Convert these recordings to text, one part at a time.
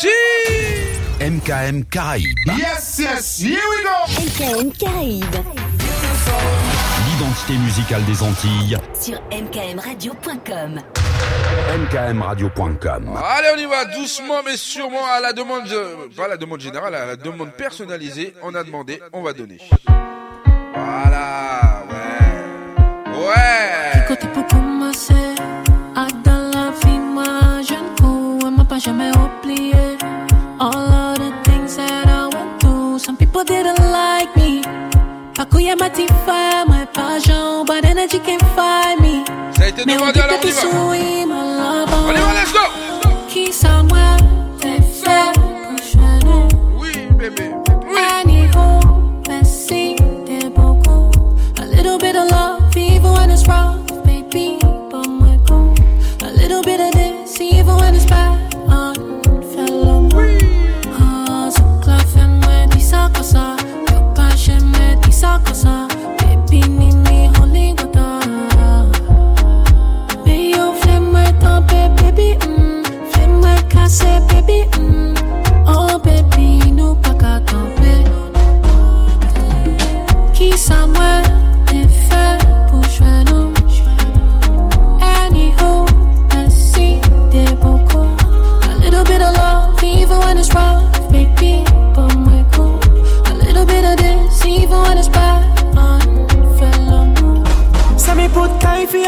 parti MKM Caraïbes. Yes, yes, here we go MKM Caraïbes. L'identité musicale des Antilles. Sur mkmradio.com. mkmradio.com. Allez, on y va doucement mais sûrement à la demande, euh, pas à la demande générale, à la demande personnalisée. On a demandé, on va donner. Voilà, ouais. Ouais All of the things that I went through, some people didn't like me. Pas couille m'a dit faire, moi, pas but energy can't find me. Ça a été demandé, alors que y va souris, ma love. On y va, let's go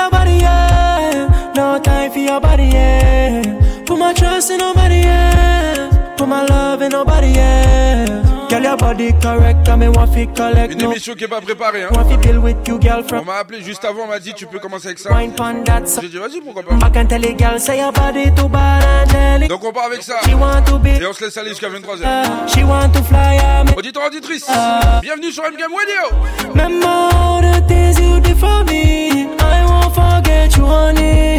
your body, yeah. No time for your body, yeah. Put my trust in nobody, yeah. Put my love in nobody, yeah. Girl, your body correct, I me want to collect Une no. émission qui est pas préparée, hein On m'a appelé juste avant, on m'a dit tu peux commencer avec ça. J'ai dit vas-y, pourquoi pas I can tell a girl say your body too bad and tell it. Donc on part avec ça. She want to be, Et on se laisse aller jusqu'à 23h. uh, she want to fly, yeah. me- Auditeur, auditrice, bienvenue sur MGM Radio Remember all the things you did forget you, honey.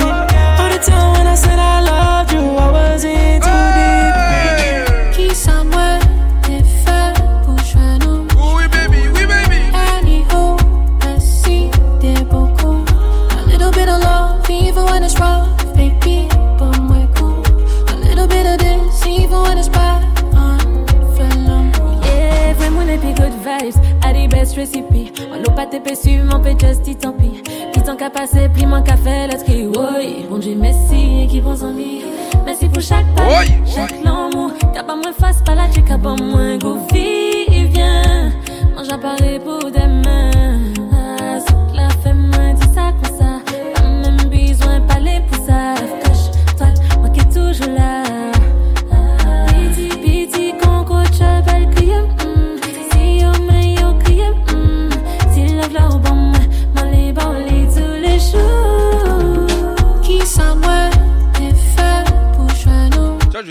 All the time when I said I loved you, I was in too deep. Hey Qui ça, moi, t'es fait pour jouer nous. Oui baby, oui baby Anyhow, merci, t'es beaucoup. A little bit of love, even when it's rough, baby. But my cool. A little bit of this, even when it's bad. Unfellow. Yeah, vraiment les big good vibes, à the best recipe. On n'a pas TP sur, on peut just dit tant pis. Qui tant qu'à passer, pli mon café, let's go. Oui, bon Dieu, merci, qui bon ami. Merci pour chaque pas, chaque l'amour. T'as pas moins face, pas la check, pas moins go viens. Mange à parler pour demain.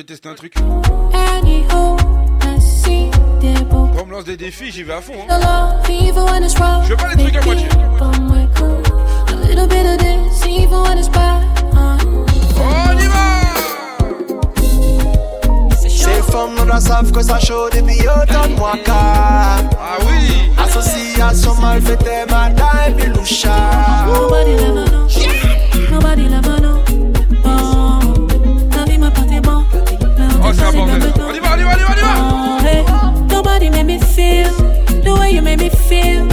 Vais tester un truc. Quand on me lance des défis, j'y vais à fond. Hein. Love. Je veux pas les trucs à moitié. But my cool. A little bit of this, even when it's bad. On y va Ces femmes nous savent que ça chaud depuis autant de mois Ah oui Association mal faite madame et loucha Nobody never know. Nobody never know. Oh, Oh, c'est un. On y va, on y va, on y va, on y va. Nobody made me feel the way you made me feel.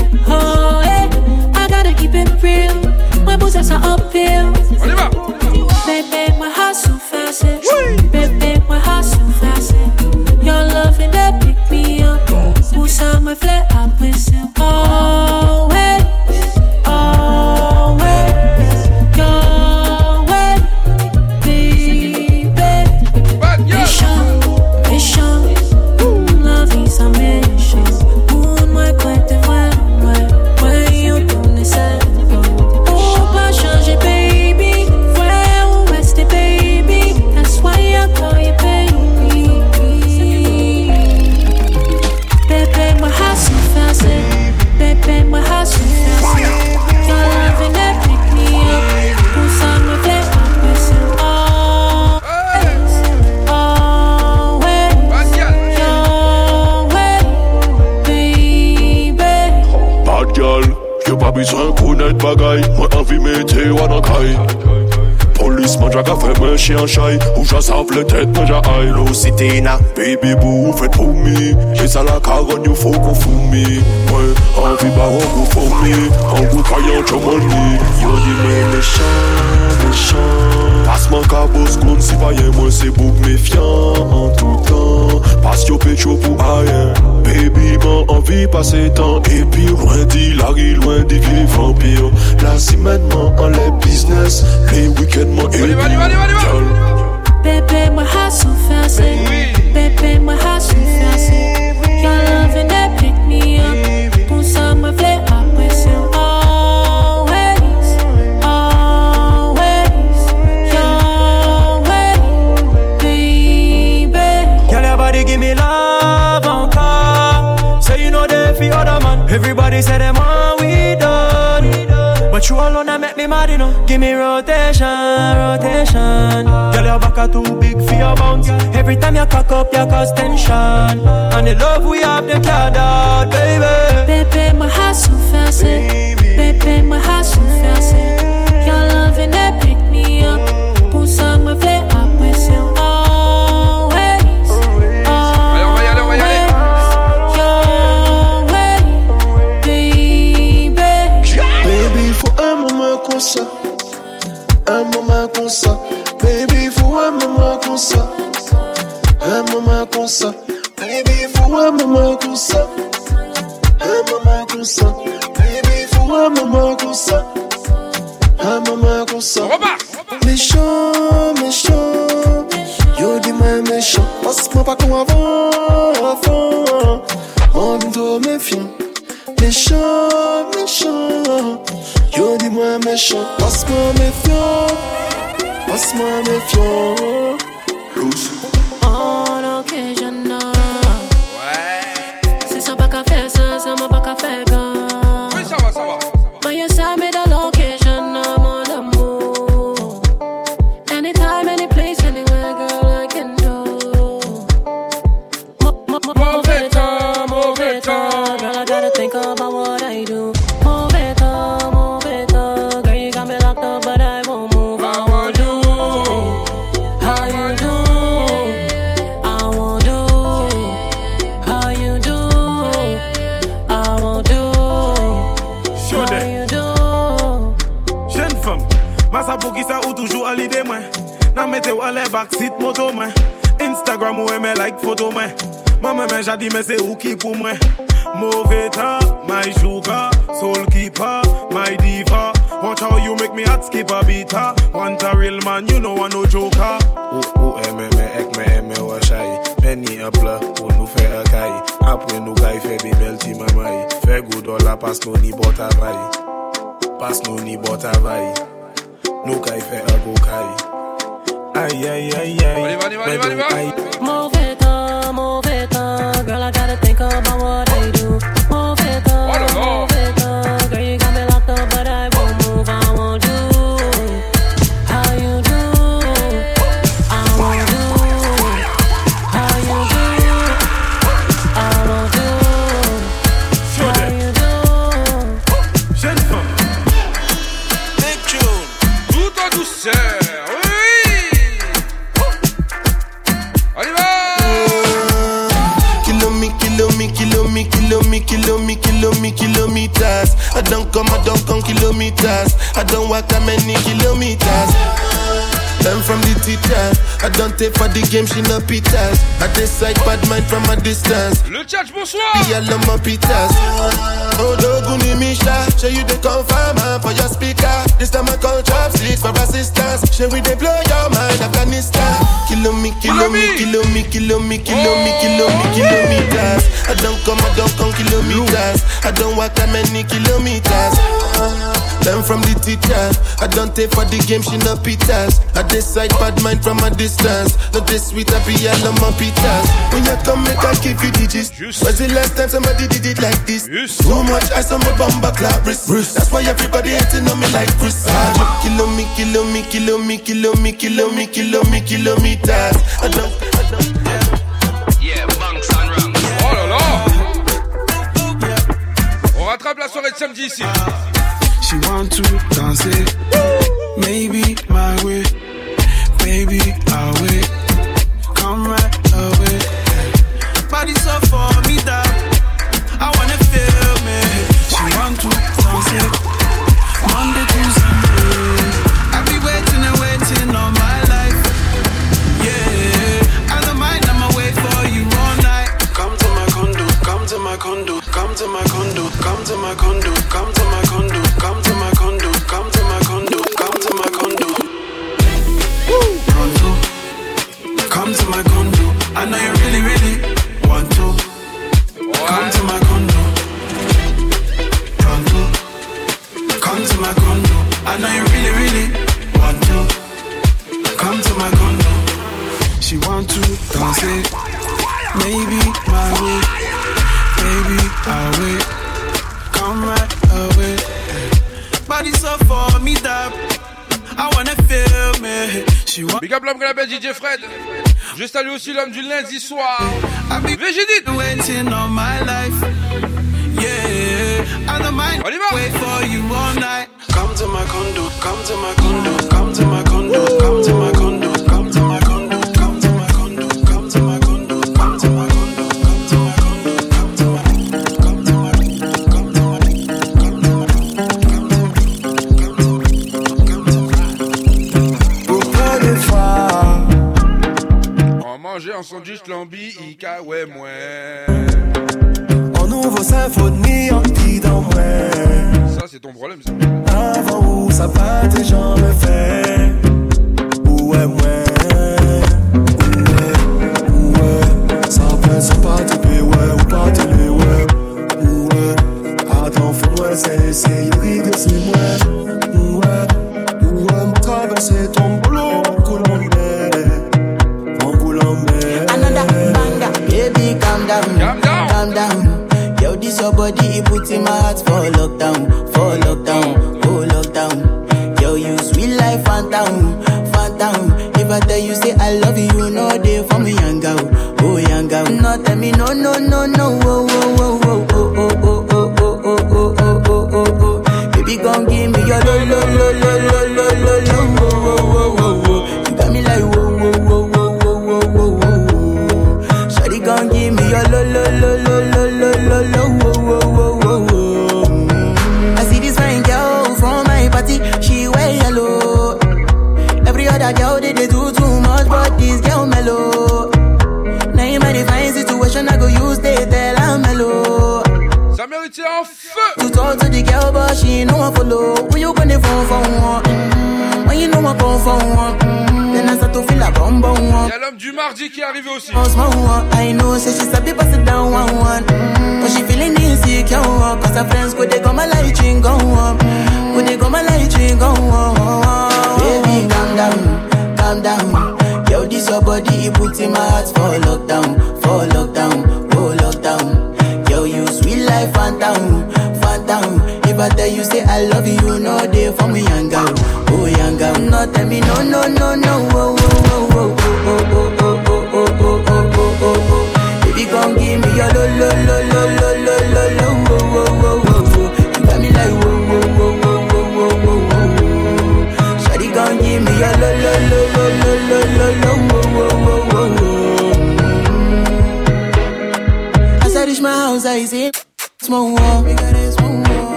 Chien chai. Ou j'assemble le tête, moi j'ai na, baby boo, faites pour me. J'ai ça la caronne, you faut qu'on fume me. Ouais, envie baron, go for me. En goût caillant, tu money. Yo, dis mais méchant, méchant. Passe-moi cabos, qu'on si pas moi c'est bouc méfiant en tout temps. Passe yo pécho pour rien. Baby, man, envie passer temps. Et puis, loin dit, larry, loin dit, vieille vampire. Là, si maintenant, on les business. Les week-ends, moi, et Allez, allez, allez, allez, allez. Baby, Everybody say them want we done. But you alone that make me mad, you know. Give me rotation, rotation. Girl, your back are too big for your bounce. Every time you cock up, you cause tension. And the love we have, they can't doubt, baby. Baby, my heart so fancy. Eh. Baby, my heart so fancy. pou ki sa ou toujou alide mwen. Nan mete ou ale vaksit moto mwen. Instagram ou eme like foto mwen. Mwen mwen jadi mwen se ou ki pou mwen. Move ta, my sugar, soul keeper, my diva. Watch how you make me heart skip a beat ha Want a real man, you know I no joke ha Ou, ou eme me ek me eme wa shay Meni a pla, ou nou fe a kay Apwe nou gay fe di bel ti mamay Fe goudola pas nou ni bota vay Pas nou ni bota vay Nu cae fe algo cae. Ay, ay, ay, ay. Vale, vale, vale, vale. vale. Kilometers. I don't come, I don't come kilometers. I don't walk that many kilometers. Learn from the teacher. I don't take for the game, she no pitas. I decide bad mind from a distance. Le chat, bonsoir. Be all on my pitas. Oh, Doguni Misha, show you the confirmer for your speaker. This time I call chopsticks for assistance. Show we they blow your mind, Afghanistan. Kilo me, kilo me, kilo me, kilo me, kilo me, kilo oh. me, kilometers. I don't come, I don't come kilometers. I don't walk that many kilometers. Learn from the teacher. I don't take for the game, she no pitas. I decide bad mind from a distance. Not this sweet, I be all on my pitas. When you come, make I give you digits. Just. Was the last time somebody did it like this? Just. Too much ice on my bumper clap wrist. That's why everybody hating on me like Chris. Ah. Kilo me, kilo me, kilo me, kilo me, kilo me, kilo me, kilometers. I don't, I don't. Oh là là. On rattrape la soirée de samedi ici she want to dance it. Maybe my way, maybe our way. Come right away. Body so for me that I wanna feel me. She want to dance it. Monday to Sunday. I be waiting and waiting all my life. Yeah, I don't mind. I'ma wait for you all night. Come to my condo, come to my condo, come to my condo, come to my condo. I know you really, really want to come to my condo. She want to dance it, maybe my way, baby I wait, come right away. Body so for me that I wanna feel me. She want. Big up l'homme que l'appelle DJ Fred. Je salue aussi l'homme du lundi soir. Végédite. Waiting on my life. Yeah, I don't mind. On y va. Wait for you all night. condo, come to my condo, come to my condo, come to my condo.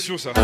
compétition, ça.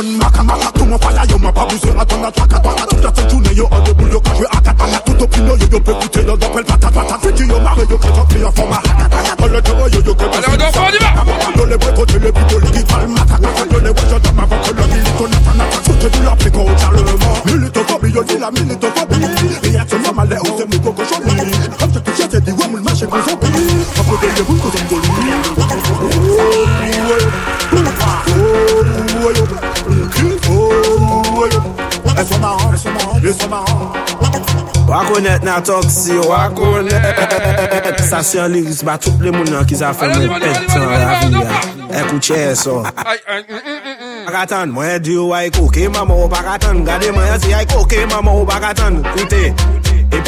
on makamala tumofanya yo mababuze atona twakatwana tutatsetune yo odobuyo kajwe akatala tutopino yo yo pekute yo dopel tatatata fiti yo mare yo ketokio foma hakataya oletowo yo yo kebasa yo le bweto tele bito ligi palmata yo le bweto tama bokolo milito natanata fute du la peko charlement milito fobi yo dila milito fobi iya tsonya male use mukoko shoni hamse tushete diwe mulmashe kuzobi apodeye bulko zombolu le son marrant. Wakonet nan tok si wakonet. Sasyon liris ba tout le moun nan ki zafen men pet tan ravi ya Ekouche so. Bakatan mwen diyo ay koke mama ou bakatan Gade mwen yasi ay koke mama ou bakatan Koute.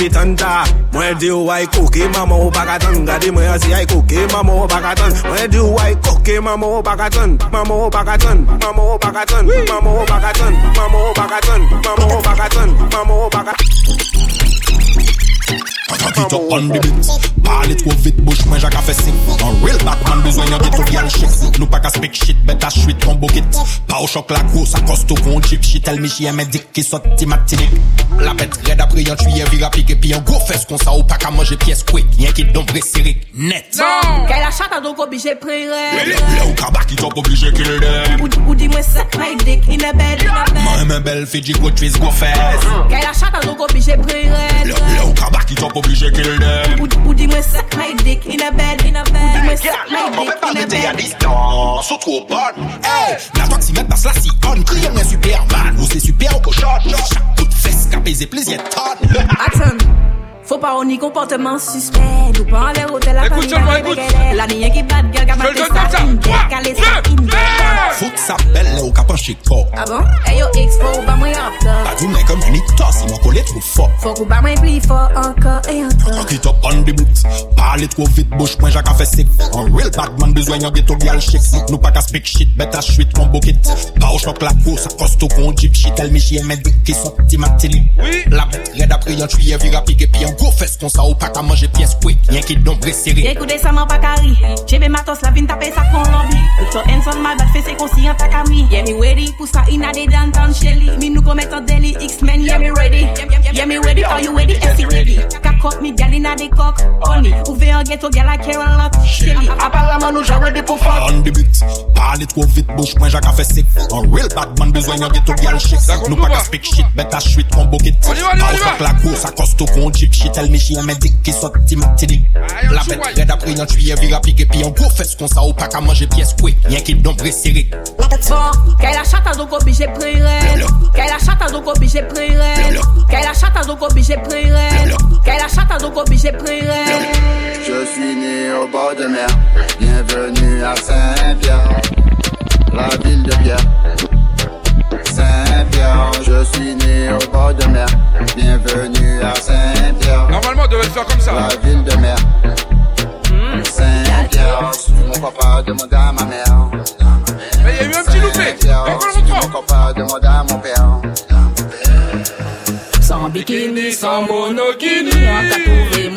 pitanda Mwen di ou ay koke mama ou pakatan Gade mwen asi ay koke mama ou pakatan Mwen di ou ay koke mama ou pakatan Mama ou pakatan, mama ou pakatan Mama ou pakatan, mama ou pakatan Mama ou pakatan, mama ou pakatan Tap it up on the beat. Parle trop vite, bouche mwen jak a fe sing Un real Batman bezwen yon get to gyal shit. Nou pa ka speak shit, bet a shwit kon bokit Pa ou chok la gros, a kosto kon chip She tell me she eme dik ki sot ti matinik La bet red apre yon tuye vira pike Pi yon go fes kon sa ou pa ka manje pièce quick. Yen ki don sirik, net. Kay la chata donc obligé prire Le ou ka bak it up oblige kill them Ou, di mwen suck my dick in a bed, in a bed Mwen men bel fiji go twist go fast Kay la chata donc obligé prire Le ou ka bak it obligé qu'il l'aime. Ou suck my dick in a bed, in a bed. Ou dis-moi suck my dick in a bed. à distance, ou trop bonne. Hey, la toximètre passe la on Criez-moi Superman, ou c'est super au cochon. Chaque coup de fesse, capé, plaisir tonne. Attends. Faut pas on y comportement suspect. Ou pas hôtel à. La qui bat batte donne ça belle ou Ah bon? Hey yo faut up Pas comme une il m'a collé trop fort. Faut mwen pli fort encore et encore. Fuck it up on the beat Parle trop vite, bouche mwen jak a fe sick Un real Batman bezwen yon get to gyal shik Nou pa ka speak shit, bet a shwit kon bokit Pa ou chok la She tell me ki sot ti matili La red vira go fes kon sa ou pa ka manje pièce quick. Yen ki don bre seri Écoutez ça m'en pas carré. Chebe matos la vin taper ça con lobby So hands on my back fait c'est conscient ta kami Yeah me ready pour ça in a de downtown Shelly Me nous commet en daily X-Men yeah me ready. Yeah me ready are you ready? FC ready? Kakot me gal in a de cock Honey Ouve en ghetto gal a care a lot Shelly Apparemment nous j'ai ready pour fuck. On the beat Parle trop vite, bouche mwen jak a fe sick Un real Batman bezwen yon get to gyal shik Nou pa ka speak shit, bet a shwit kon bokit Pa ou chok la gros, a kosto kon jip She tell me she eme dik ki sot ti matili La bet red apre yon tuye vira pike Pi yon go fes kon sa ou pa ka manje pièce quick Yen ki don bre seri Bon, kay la chata donc obligé prire Kay la chata donc obligé prire Kay la chata donc obligé prire Kay la chata donc obligé prire Je suis né au bord de mer, bienvenue à Saint-Pierre, la ville de Pierre. Saint-Pierre, je suis né au bord de mer, bienvenue à Saint-Pierre. Normalement, on devait le faire comme ça. La ville de mer. Saint-Pierre, suis mon papa, demande à ma mère. Mais il y a eu un petit loupé. Saint-Pierre, Encore le mon papa, demande à mon père. Sans bikini, sans monokini trouvé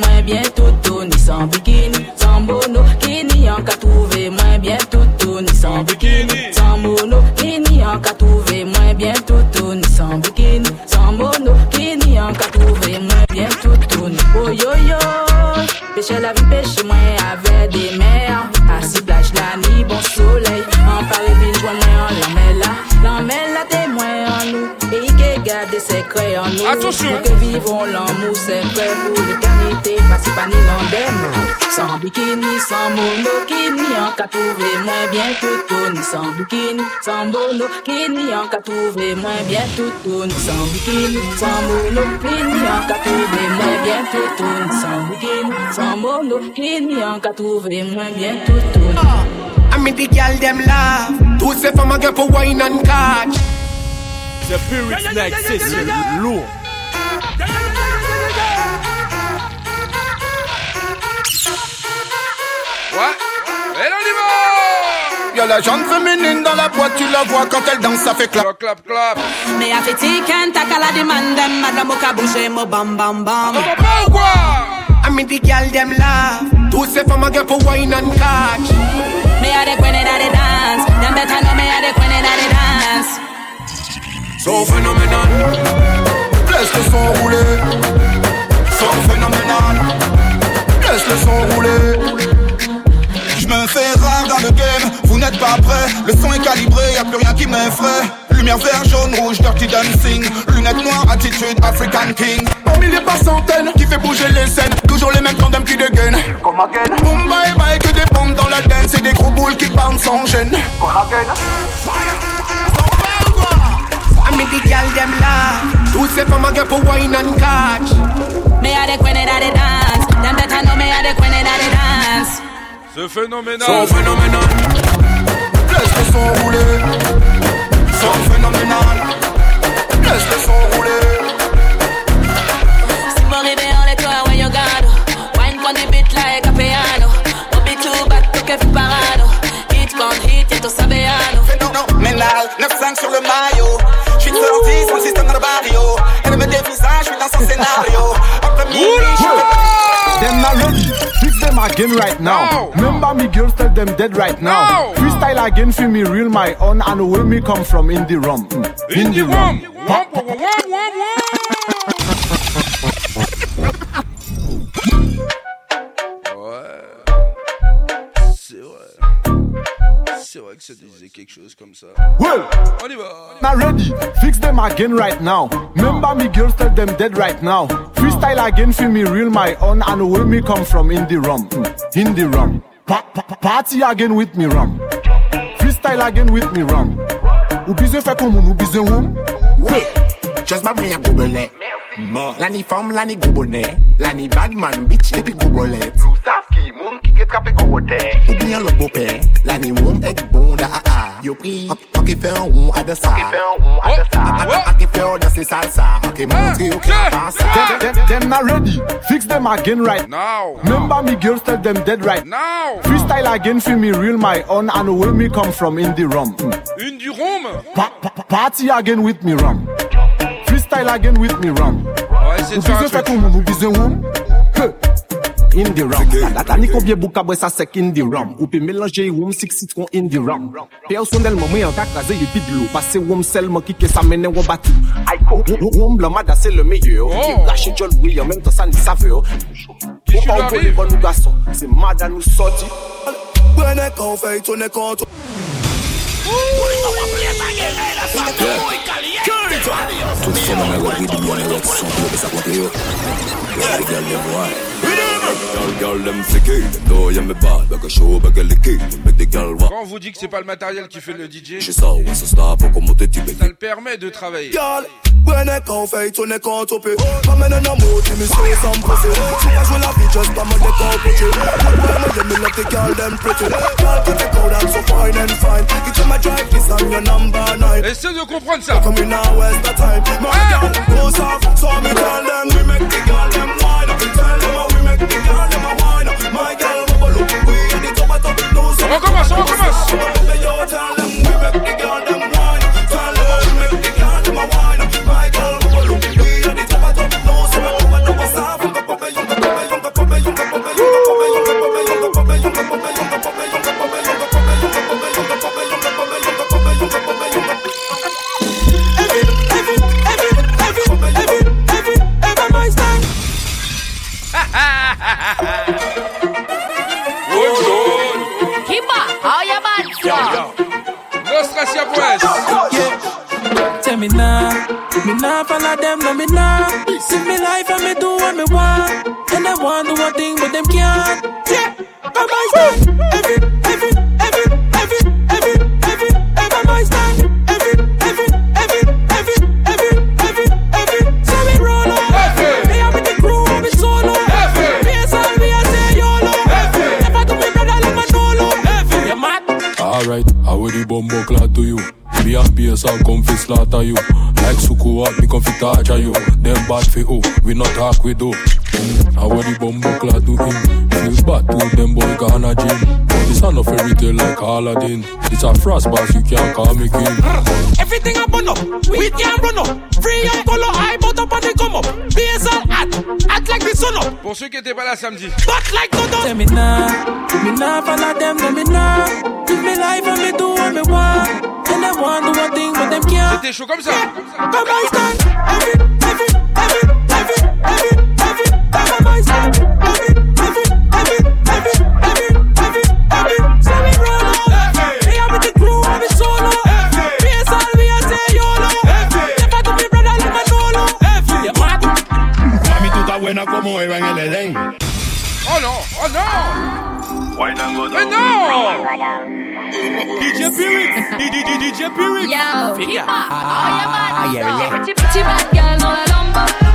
ka touve mwen byen Ni bikini, bolo Ni bikini, bolo Ni bikini, bolo I mean the girl them love. Two say for my girl for wine and catch? The spirit like sister, low Y'a la jambe féminine dans la boîte, tu la vois quand elle danse, ça fait clap. Clap, clap. Me a fait tiken, takala demand them Madame moka bouche mo bam bam bam Papa ou quoi I mean the girl them laugh. Two say from a girl for wine and catch. Me a the queen eh, that the dance Them better know me a the queen eh, that the dance So phénoménal. Laisse le son rouler. Eh. So phénoménal. Laisse le son rouler. Je me fais rare dans le game, vous n'êtes pas prêts. Le son est calibré, y a plus rien qui m'effraie. Lumière vert, jaune, rouge, dirty dancing. Lunettes noires, attitude, African King. Parmi les pas centaines qui fait bouger les scènes. Toujours les mêmes tandems qui dégainent. Comme again Boom bye bye que des bombes dans la dance Et des gros boules qui bouncent sans gêne. Comme again mean the girl them laugh. Two say from a girl for wine and catch. Me a the queen that the dance. Them better know me a the queen that the dance ce phénoménal. Son phénoménal. Laisse le son rouler. Son phénoménal. Laisse le son rouler. 9-5 sur le maillot. J'suis sorti sans système dans le barrio. Elle me dévisage, j'suis dans son scénario. Après minuit, j'suis. Fix them again right now. Remember me girls tell them dead right now. Freestyle again feel me real my own and where me come from in the rum. Mm. In the rum. Pa- C'est vrai que ça disait quelque chose comme ça. Well, On y va. not ready. Fix them again right now. Remember me girls tell them dead right now. Freestyle again feel me real my own and where me come from in the rum. Mm. In the rum. Pa- pa- party again with me rum. Freestyle again with me rum. Ou besoin fait comme ou besoin room. Oui, just ma bring a gobelet. La Lani fam, lani gobone Lani badman, bitch, depi gobolet Lou saf ki, moun ki get kape gobote Ou bien lop bope Lani woum ek bon da a ah, a ah. Yo pri, ake fe an woum ade sa Ake fe an woum ade sa Ake fe an dasi salsa. Ake montre yo ki apansa Dem na ready, fix dem again right. Now. Memba mi girls tell dem dead right. Now. Freestyle again fi mi real my own. And where me come from in the rum. Hmm. In the rum? Party again with me rum style again with me ram. Ou vizyon sa kou ou vizyon woum. In the ram. La tani konbye bou kabwe sa sek in the ram. Ou pe melanje woum sik sit in the ram. Pe ou son mwen yon kakaze yi bidlo. Pase woum selman ki ke sa menen woum bati. Aiko, woum la se le meyyo. Lache John William en to sa ni save yo. Ou pa ou pou li bon nou gason. Se mada nou soti. Gwene kon fey, tone kon to. Ou pa ou pou li bon nou gason. Tout fèm an a wèk wèk di blon e wèk son pou wèk sa kote yo Wèk wèk gèl lè mwa Quand on vous dit que c'est pas le matériel qui fait le DJ, ça le permet de travailler. Essaye de comprendre ça. Tell them we make the girl them wine. Tell them we make the girl them wine. My girl. Tell me now, me nah follow them, no me now. See me life and me do what me want. And I want do one thing, but them can't. Yeah, I'm my stand. Every, every, every, every, bumbo clad to you? Be a BS, I'll come fi slaughter you. Like Suku up, me come fi torture you. Them bad fi who? We not talk we do. How would the bumbo clad to him? Feel bad to them boy gonna gym. But this a no fairy tale like Aladdin. It's a frost boss, you can't call me king. Everything up on up, we can run up. Free and color, I bout up and they come up. BSL at, act like the sun up. Pour ceux qui étaient pas là samedi. But like no done. Tell me nah, me nah follow them, no me nah. Live me life and me do what me want. And I want do one thing, but them can't. C'était chaud comme ça. Come on, stand. Every,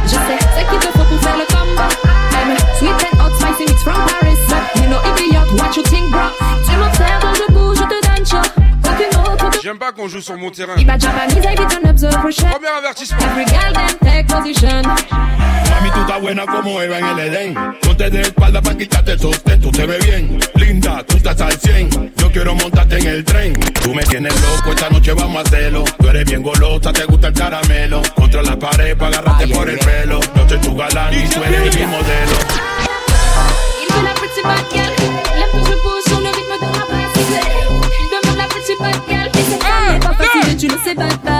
Je sais ce qu'il te faut pour faire le combat. Sweet and hot, spicy mix from Paris. You know, idiot, what you think, bro? Tu m'observes, je bouge, je te donne J'aime pas qu'on joue sur mon terrain. Premier avertissement. Mami, tú estás buena como Eva en el Edén. Ponte de espalda para quitarte esos tetos, te ve bien. Linda, tú estás al 100. Yo quiero montarte en el tren. Tú me tienes loco, esta noche vamos a hacerlo. Tú eres bien golosa, te gusta el caramelo. Contra la pared para agarrarte por el pelo. Yo soy tu galán y tú eres mi modelo. Il veut la c'est bye bye.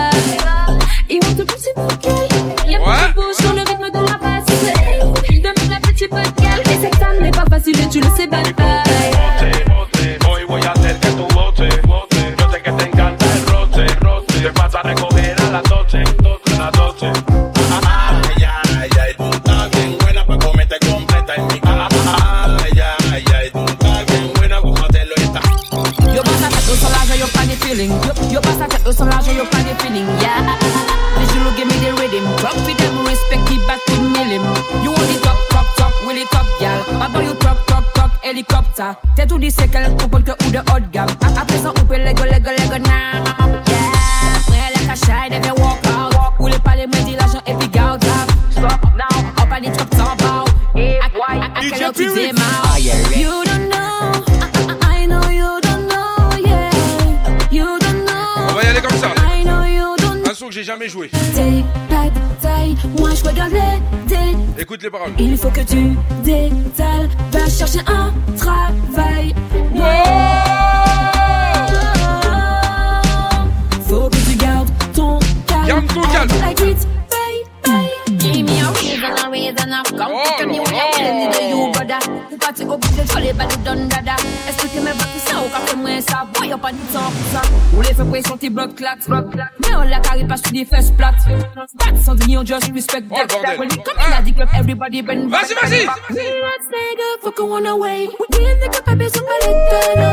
You just respect that. When you come in at the club, everybody bend back. Vas-y, vas-y. Let's take a fucking one away. We in the cup, turn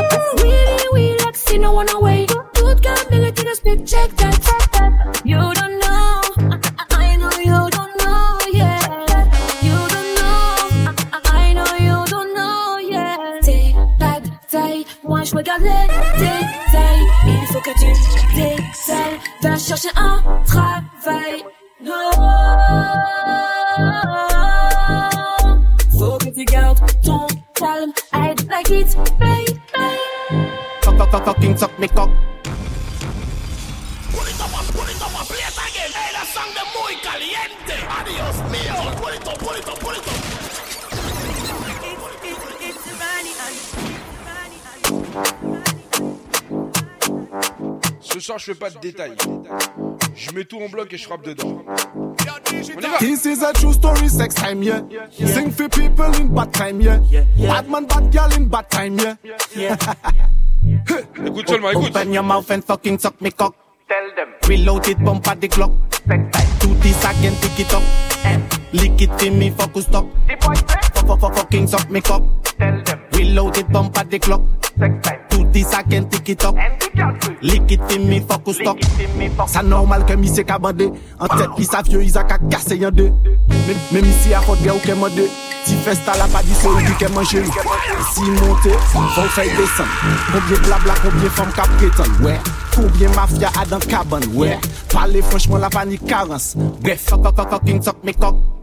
Pas de détails. Je mets tout en bloc et je frappe dedans. This is a true story, sex time, yeah. Sing for people in bad time, yeah. Bad man, bad girl in bad time, yeah. Écoute seulement, écoute. Open your mouth and fucking suck me cock. Tell them. Reload it, bump at the clock. Do this again, pick it up. Lick it in me, focus stop. Fuck, fuck, fuck, fucking suck me cock. Tell them. Reloaded bump at the clock. Tout dis a ken tiki-tok. Likit fi mi fok ou stok. Sa normal ke mi se ka bande. An tet pi sa vyo iza ka kase yon de. Men mi si a fote gen ou ke mande. Ti festa la pa di se ou di ke manje ou. Si monte, fon fey desan. Koubyen blabla, koubyen fom ka pretan. Wè, koubyen mafya a dan kaban. Wè, pale franchman la pa ni karans. Bref, fok fok fok fok, king tok me kok.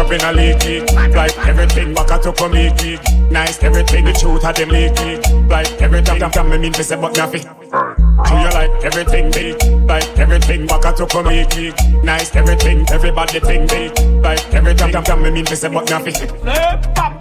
up in a leaky, like everything back at come leaky. Nice everything, the truth of them leaky. Like everything, damn, damn, me mean to say, but nothing. Do you like everything big? Like everything back at come leaky. Nice everything, everybody think big. Like everything, damn, damn, me mean to say, but nothing.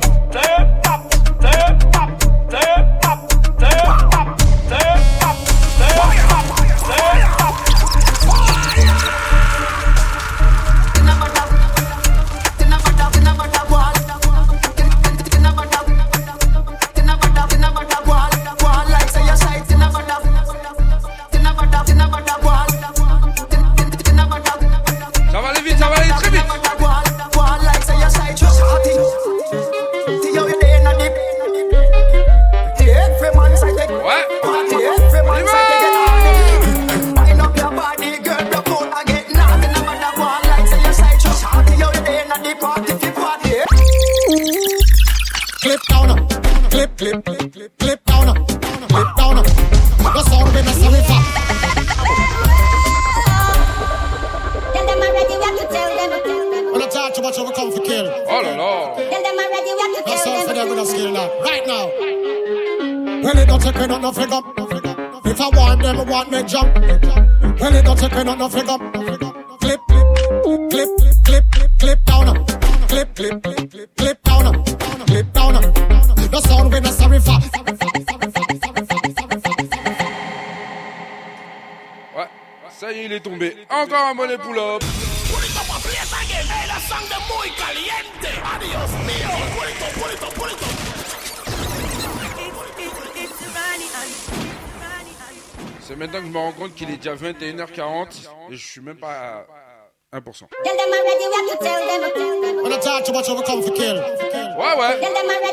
de C'est maintenant que je me rends compte qu'il est déjà 21h40 et je suis même pas à 1%.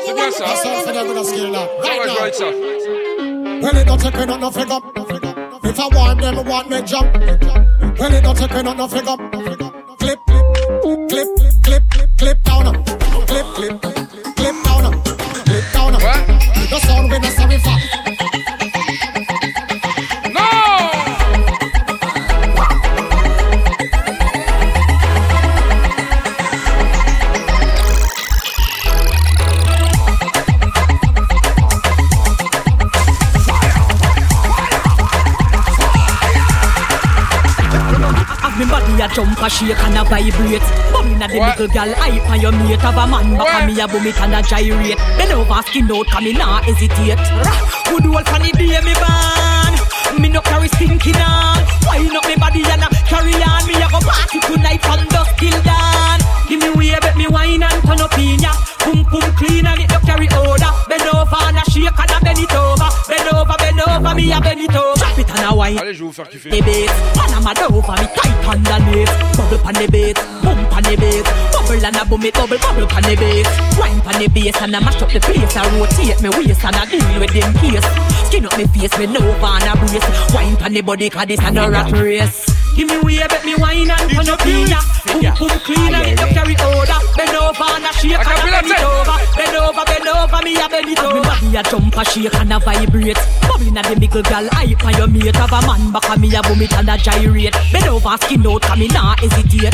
C'est ça. Ça. Well, it don't take me not no figure. Clip, clip, clip, clip, clip, clip down. Clip, clip, a shake and a vibrate. Bum inna the little gal hype on your mate. Have a man back on me a boom it and a gyrate. Bend over skin out come me nah hesitate. Good old funny day me ban Me no carry stinking on. Wind up me body and a carry on. Me a go party tonight from dusk till dawn. Give me way bet me wine and turn up in ya. Pum pum clean and it no carry odor. Bend over and a shake and a bend it me a bend Drop it and a wine Allez, je vais vous faire kiffer. the beat. Panama over me tight underneath. Bubble pan the beat, boom pan the beat. Bubble and a boom it, bubble bubble pan the beat. Wine pan the bass and I mash up the place. I rotate me waist and I deal with them case. Skin up me face with no van a brace. Wine pan the body 'cause this a no rat race. Give me way, bet me wine and turn up ya. Boom boom clean and it no carry odor. Bend over and a shake and a bend it over. Bend over, bend over, me a bend it over. Me body a jump a shake and a vibrate. Bubble inna the middle gal hype on your mate. Have a man back on me a boom it and a gyrate. Bend over, skin out, come me nah hesitate.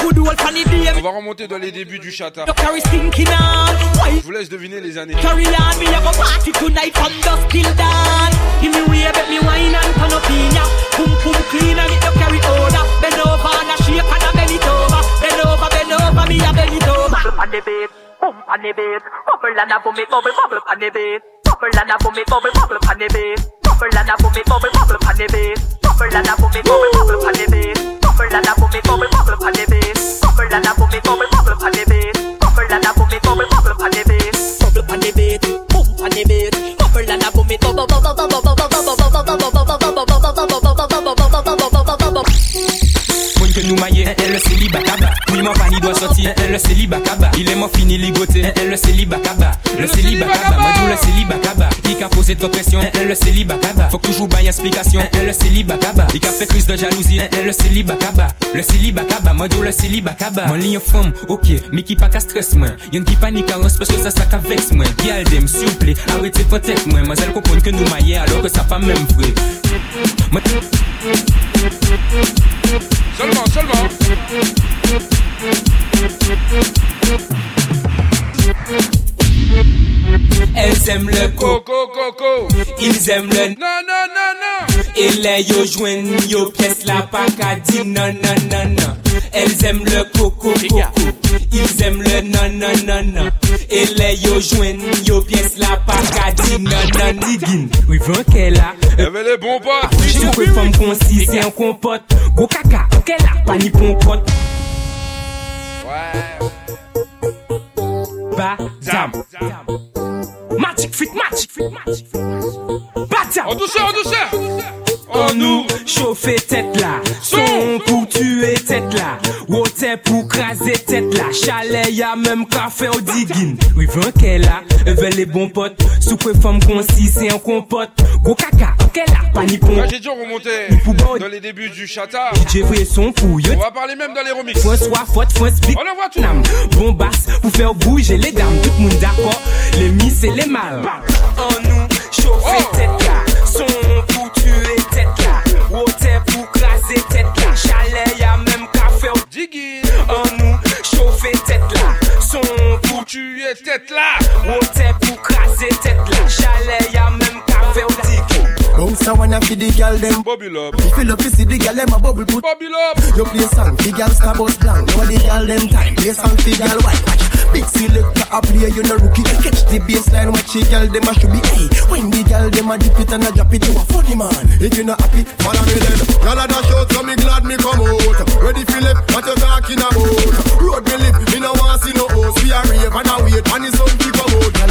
Good old funny day. On va remonter dans les débuts du chata. Carry stinking on. Je vous laisse deviner les années. Carry on, me a go party tonight from dusk till dawn. Give me way, bet me wine and turn up in ya. Boom boom clean and it no carry odor. Bend over and a shake and a bend it over. Bend over, bend over, me a bend it over. Bubble on the beat, boom on the beat. Bubble and a boom it, bubble bubble on the beat. Bubble and a boom it, bubble bubble on the beat. Bubble and a boom it, bubble bubble on the beat. Bubble and a boom it, bubble bubble on the beat. Bubble and a boom it, bubble bubble on the beat. Bubble and a boom it, bubble bubble on the beat. Bubble and a boom it, bubble bubble on the beat. Bubble on the beat, boom on the beat. Bubble and a boom it, bubble bubble bubble bubble bubble bubble bubble bubble Mailler, un le célibat kaba. Oui, mon fan, il doit sortir, un le célibat kaba. Il est mon fini ligoté, un le célibat kaba. Le célibat kaba, moi le célibat kaba. Il a posé trop pression, un le célibat kaba. Faut toujours bailler explication, un le célibat kaba. Il a fait crise de jalousie, un le célibat kaba. Le célibat kaba, moi le célibat kaba. Mon ligne femme, ok, mais qui pas qu'à stress, moi. Y'en qui panique à parce que ça qu'à vex, moi. Gialdem, s'il vous plaît, arrêtez de tête, moi. Moi, elle comprend que nous mailler alors que ça pas même vrai. Moi, Seulement, Thank you. Elles aiment le coco, coco, ils aiment le non, non, non, non. Et les yo joignent yo pièce la pacadine, non, non, non, non. Elles aiment le coco, coco, ils aiment le non, non, non, non. Et les yo joignent yo pièce la pacadine, non, non, non. digin. Oui, vent qu'elle a. Elle avait les bons pas. J'ai suis femme concise c'est un compote. Go caca, qu'elle a pas ni pompote. Ouais. Ba, dame. Magic fit magic fit magic fit. En douceur, en douceur. On nous chauffe tête là, son pour tuer tête là, water pour craser tête là, chalet y'a même café au digging. Oui, vent qu'elle a, veut les bons potes, Soupe femme concis, c'est un compote. Go caca, ok là, pas ni. Là, j'ai dû remonter dans les débuts du chata. DJ vrai son. On va parler même dans les remixes. François, faute, France, big. On envoie tout. Nam, bombasse, pour faire bouger les dames. Tout le monde d'accord, les miss et les le mal. An nou choufe oh. tet la, son pou tue tet la, wote pou krasi tet la, chale ya menm kafe ou digi. An nou choufe tet la, son pou tue tet la, wote pou krasi tet la, chale ya menm kafe ou digi. Bounce a wanna feed the girl them Bubble up. You love to see the girl them a bubble put Bubble up. You play song, the girl star bus blank. Now the girl them time, play song the girl white Watch, big selector a play, you no rookie. Catch the baseline, watch the girl them a should be Hey, when the girl them a dip it and a drop it You a funny man, if you not happy Follow me then. Y'all a dash out so me glad me come out. Ready for left, what you talking about Road me live, me no want see no host. We a rave and a wait and it's something come out Girl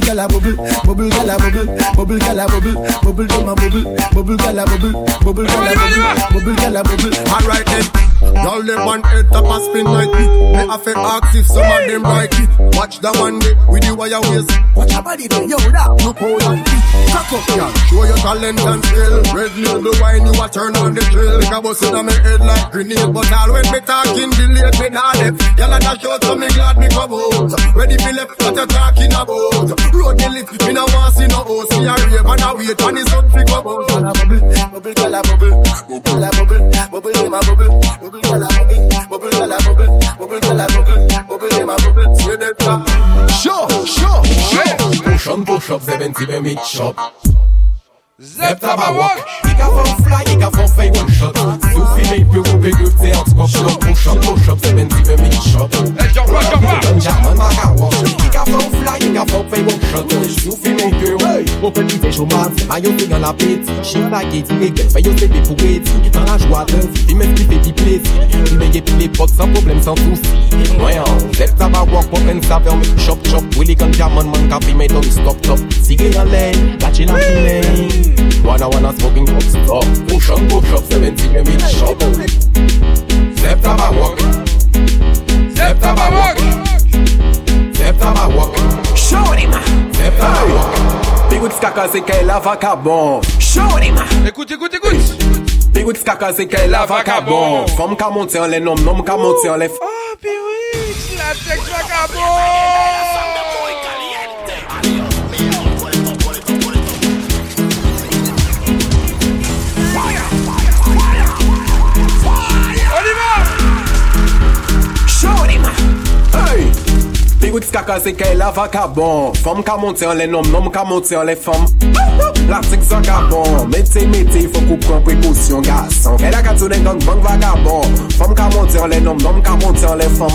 bubble, bubble girl a bubble. Bubble girl a bubble, bubble girl a bubble. Bubble them a bubble, bubble girl a bubble. Bubble girl a bubble, bubble girl a bubble. Alright then. Y'all them one head top a spin like me. Me have to ask if some of them like it Watch that one day with you wire waist. Watch your body then, yo that? Look how you Cock up y'all Show your talent and skill. Red label wine you a turn on the trail Like a bus in my head like grenade. But all when me talking delayed me not left Y'all a dash out so me glad me come out Ready for left what you talking about Road me live me no want see no host Me a rave and a wait. And it's something come out Girl a bubble, bubble girl a bubble. Bubble a bubble, bubble them a bubble. Bubble girl a bubble, bubble girl a bubble. Bubble girl a bubble, bubble them a bubble. Say that top. Sure, sure, sure. Push on, push up, seven to me chop. Zep tabawak Ika van fly, ika van fay one shot. Souffle les bureaux, big up, c'est un scope Shop, push up, push up, seven to me chop Benjamin Makawash Ika van fly, ika van fay one shot. Souffle les bureaux Open the face au mat, maillot t'es dans l'appétit Chien la guette, les gars, fait yo c'est des pour être Dans la joie de vie, puis même qui fait du plaisir. Tu me puis les potes sans problème, sans souci. Moyen, zep ça va walk, pop and saveur, me chop chop. Willy quand jaman, man, café, mais don't stop top Cigare en l'air, catch la fumée Wana wana smoking up stop oh, Push up, push up, 17 men with shop Zep taba wak Zep taba wak Zep taba wak Shorty ma. Zep taba wak Pigout skaka se ke la vakabon Shorty ma. Ekout, ekout, ekout Pigout skaka se ke la vakabon Fom ka monte an le nom, nom ka monte an le F Ah, oh, Pigout, la tek vakabon Wout skaka se ke la vakabon Fom ka monte an le nom, nom ka monte an le fom. L'artik san kabon Mete mete, fok ou pran prekosyon gason. Fè la katou den gang bang vakabon Fom ka monte an le nom, nom ka monte an le fom.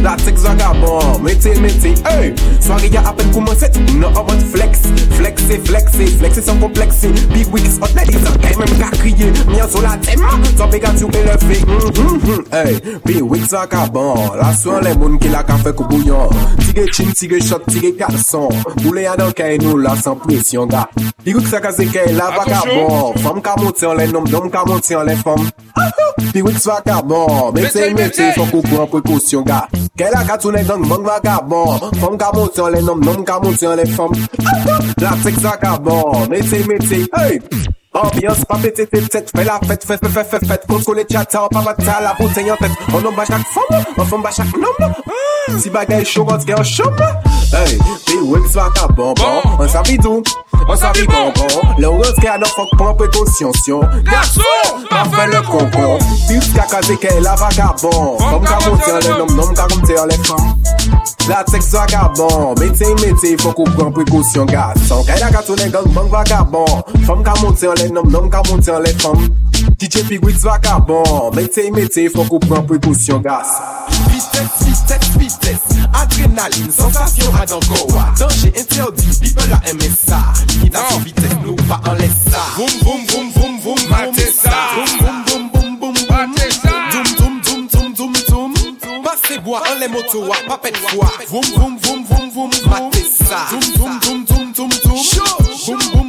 L'artik san kabon Mete mete, hey! Soari ya apen koumanse, nou avot flex Flexi, flexi, flexi san kompleksi Big wigs, hot ladies, an kay men ka kriye Mian sou la tema, tope gatou eleve mm-hmm, mm-hmm, Hey, big wigs san kabon La sou an le moun ki la ka fe kou bouyon. Tige chip, tige shot, tige kalson Boulè anan kè nou la san presyon da. Pigout sa kase kè la vakabon Fom ka monti an lè nom, nom ka monti an lè fom. Pigout sa vakabon Metè metè fok ou pran prekosyon ga. Kè la katounen gang mang vakabon Fom ka monti an lè nom, nom ka monti an lè fom. La tek sa vakabon Metè metè, hey! Ambiance, pas péter tes têtes, fais la fête, fais, fais, fais, fais, fête, contre les tchata, on pas à la bouteille en tête, on homme à chaque femme, on femme à chaque homme, si bagaille chaud, on se gagne en chambre, hey, puis Wills va ta bonbon, bon. on s'habille tout, on s'habille bonbon, le rose qui a nos fuck prend précaution, garçon, pas fait le concon, plus qu'à caser qu'elle la vagabond, bon, comme qu'à monter les noms, nom qu'à monter les femmes, la sexe vagabond, métier, métier, faut qu'on prend précaution, garçon, qu'elle a gâteau les gangs, bang vagabond, femme qu'à monter les noms, nom qu'a monté en les femmes, DJ Pigwix vagabond, mettez, mettez, faut qu'on prenne précaution, garçon. Vitesse, vitesse, vitesse Adrénaline, sensation à d'encore Danger interdit, people a aimé ça Limitation vitesse, nous pas en laisse ça Boum, boum, boum, boum, boum, matez ça Boum, boum, boum, boum, boum, matez ça Doum, doum, doum, doum, doum, doum Passez bois, en les motos, à pas pète foi Boum, boum, boum, boum, boum, matez ça Doum, doum, doum, doum, doum, doum boum, boum,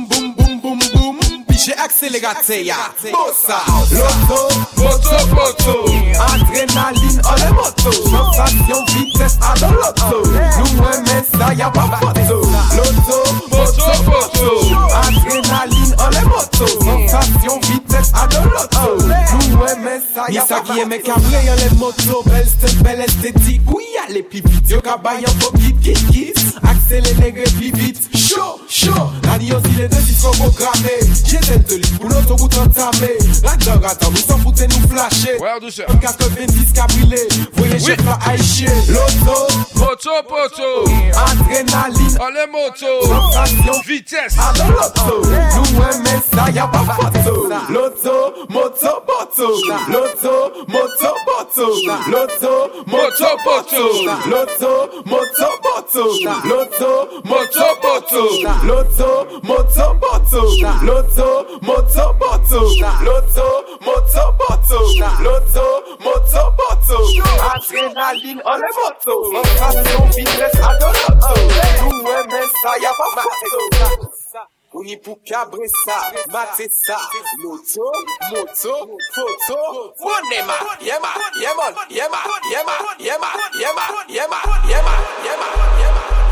DJ akselerate ya. Bosa Loto, moto, moto. Adrenalin ole oh moto Sensasyon vites adan ah, loto Nou mwen men sa ya pa foto Loto, moto, moto. Adrenalin ole oh moto Sensasyon vites adan ah, loto oh, Nou mwen men sa ya pa foto Nisa ki eme kamle yon le moto Bel stel, bel estetik Ou yale pi vit Yo ka bayan fo bit, kit, kit Aksele negre pi vit Show, show. Nani yo si le de si son programme Jezel te li pou l'autoroute entamé Radar attend, nous s'en foute nous flasher Ouais, en douceur 90 cabrilé Voyez chef la haïché L'auto Moto, poto Adrénaline. Oh les motos Sensation. Vitesse. Ah dans l'auto Nous aimons ça, y'a pas photo. L'auto, moto, moto L'auto, moto, moto L'auto, moto, moto L'auto, moto, moto L'auto, moto, moto Lotto, moto, moto. Lotto, moto, moto. Lotto, moto, moto. Lotto, moto, moto. Adrenaline on le moto. Passion, fitness, adorato. Jouer, mais ça, y'a pas photo. On y pour cabrer ça, mater moto, photo, yema, yema, yema, yema, yema, yema, yema, yema, yema, yema, yema.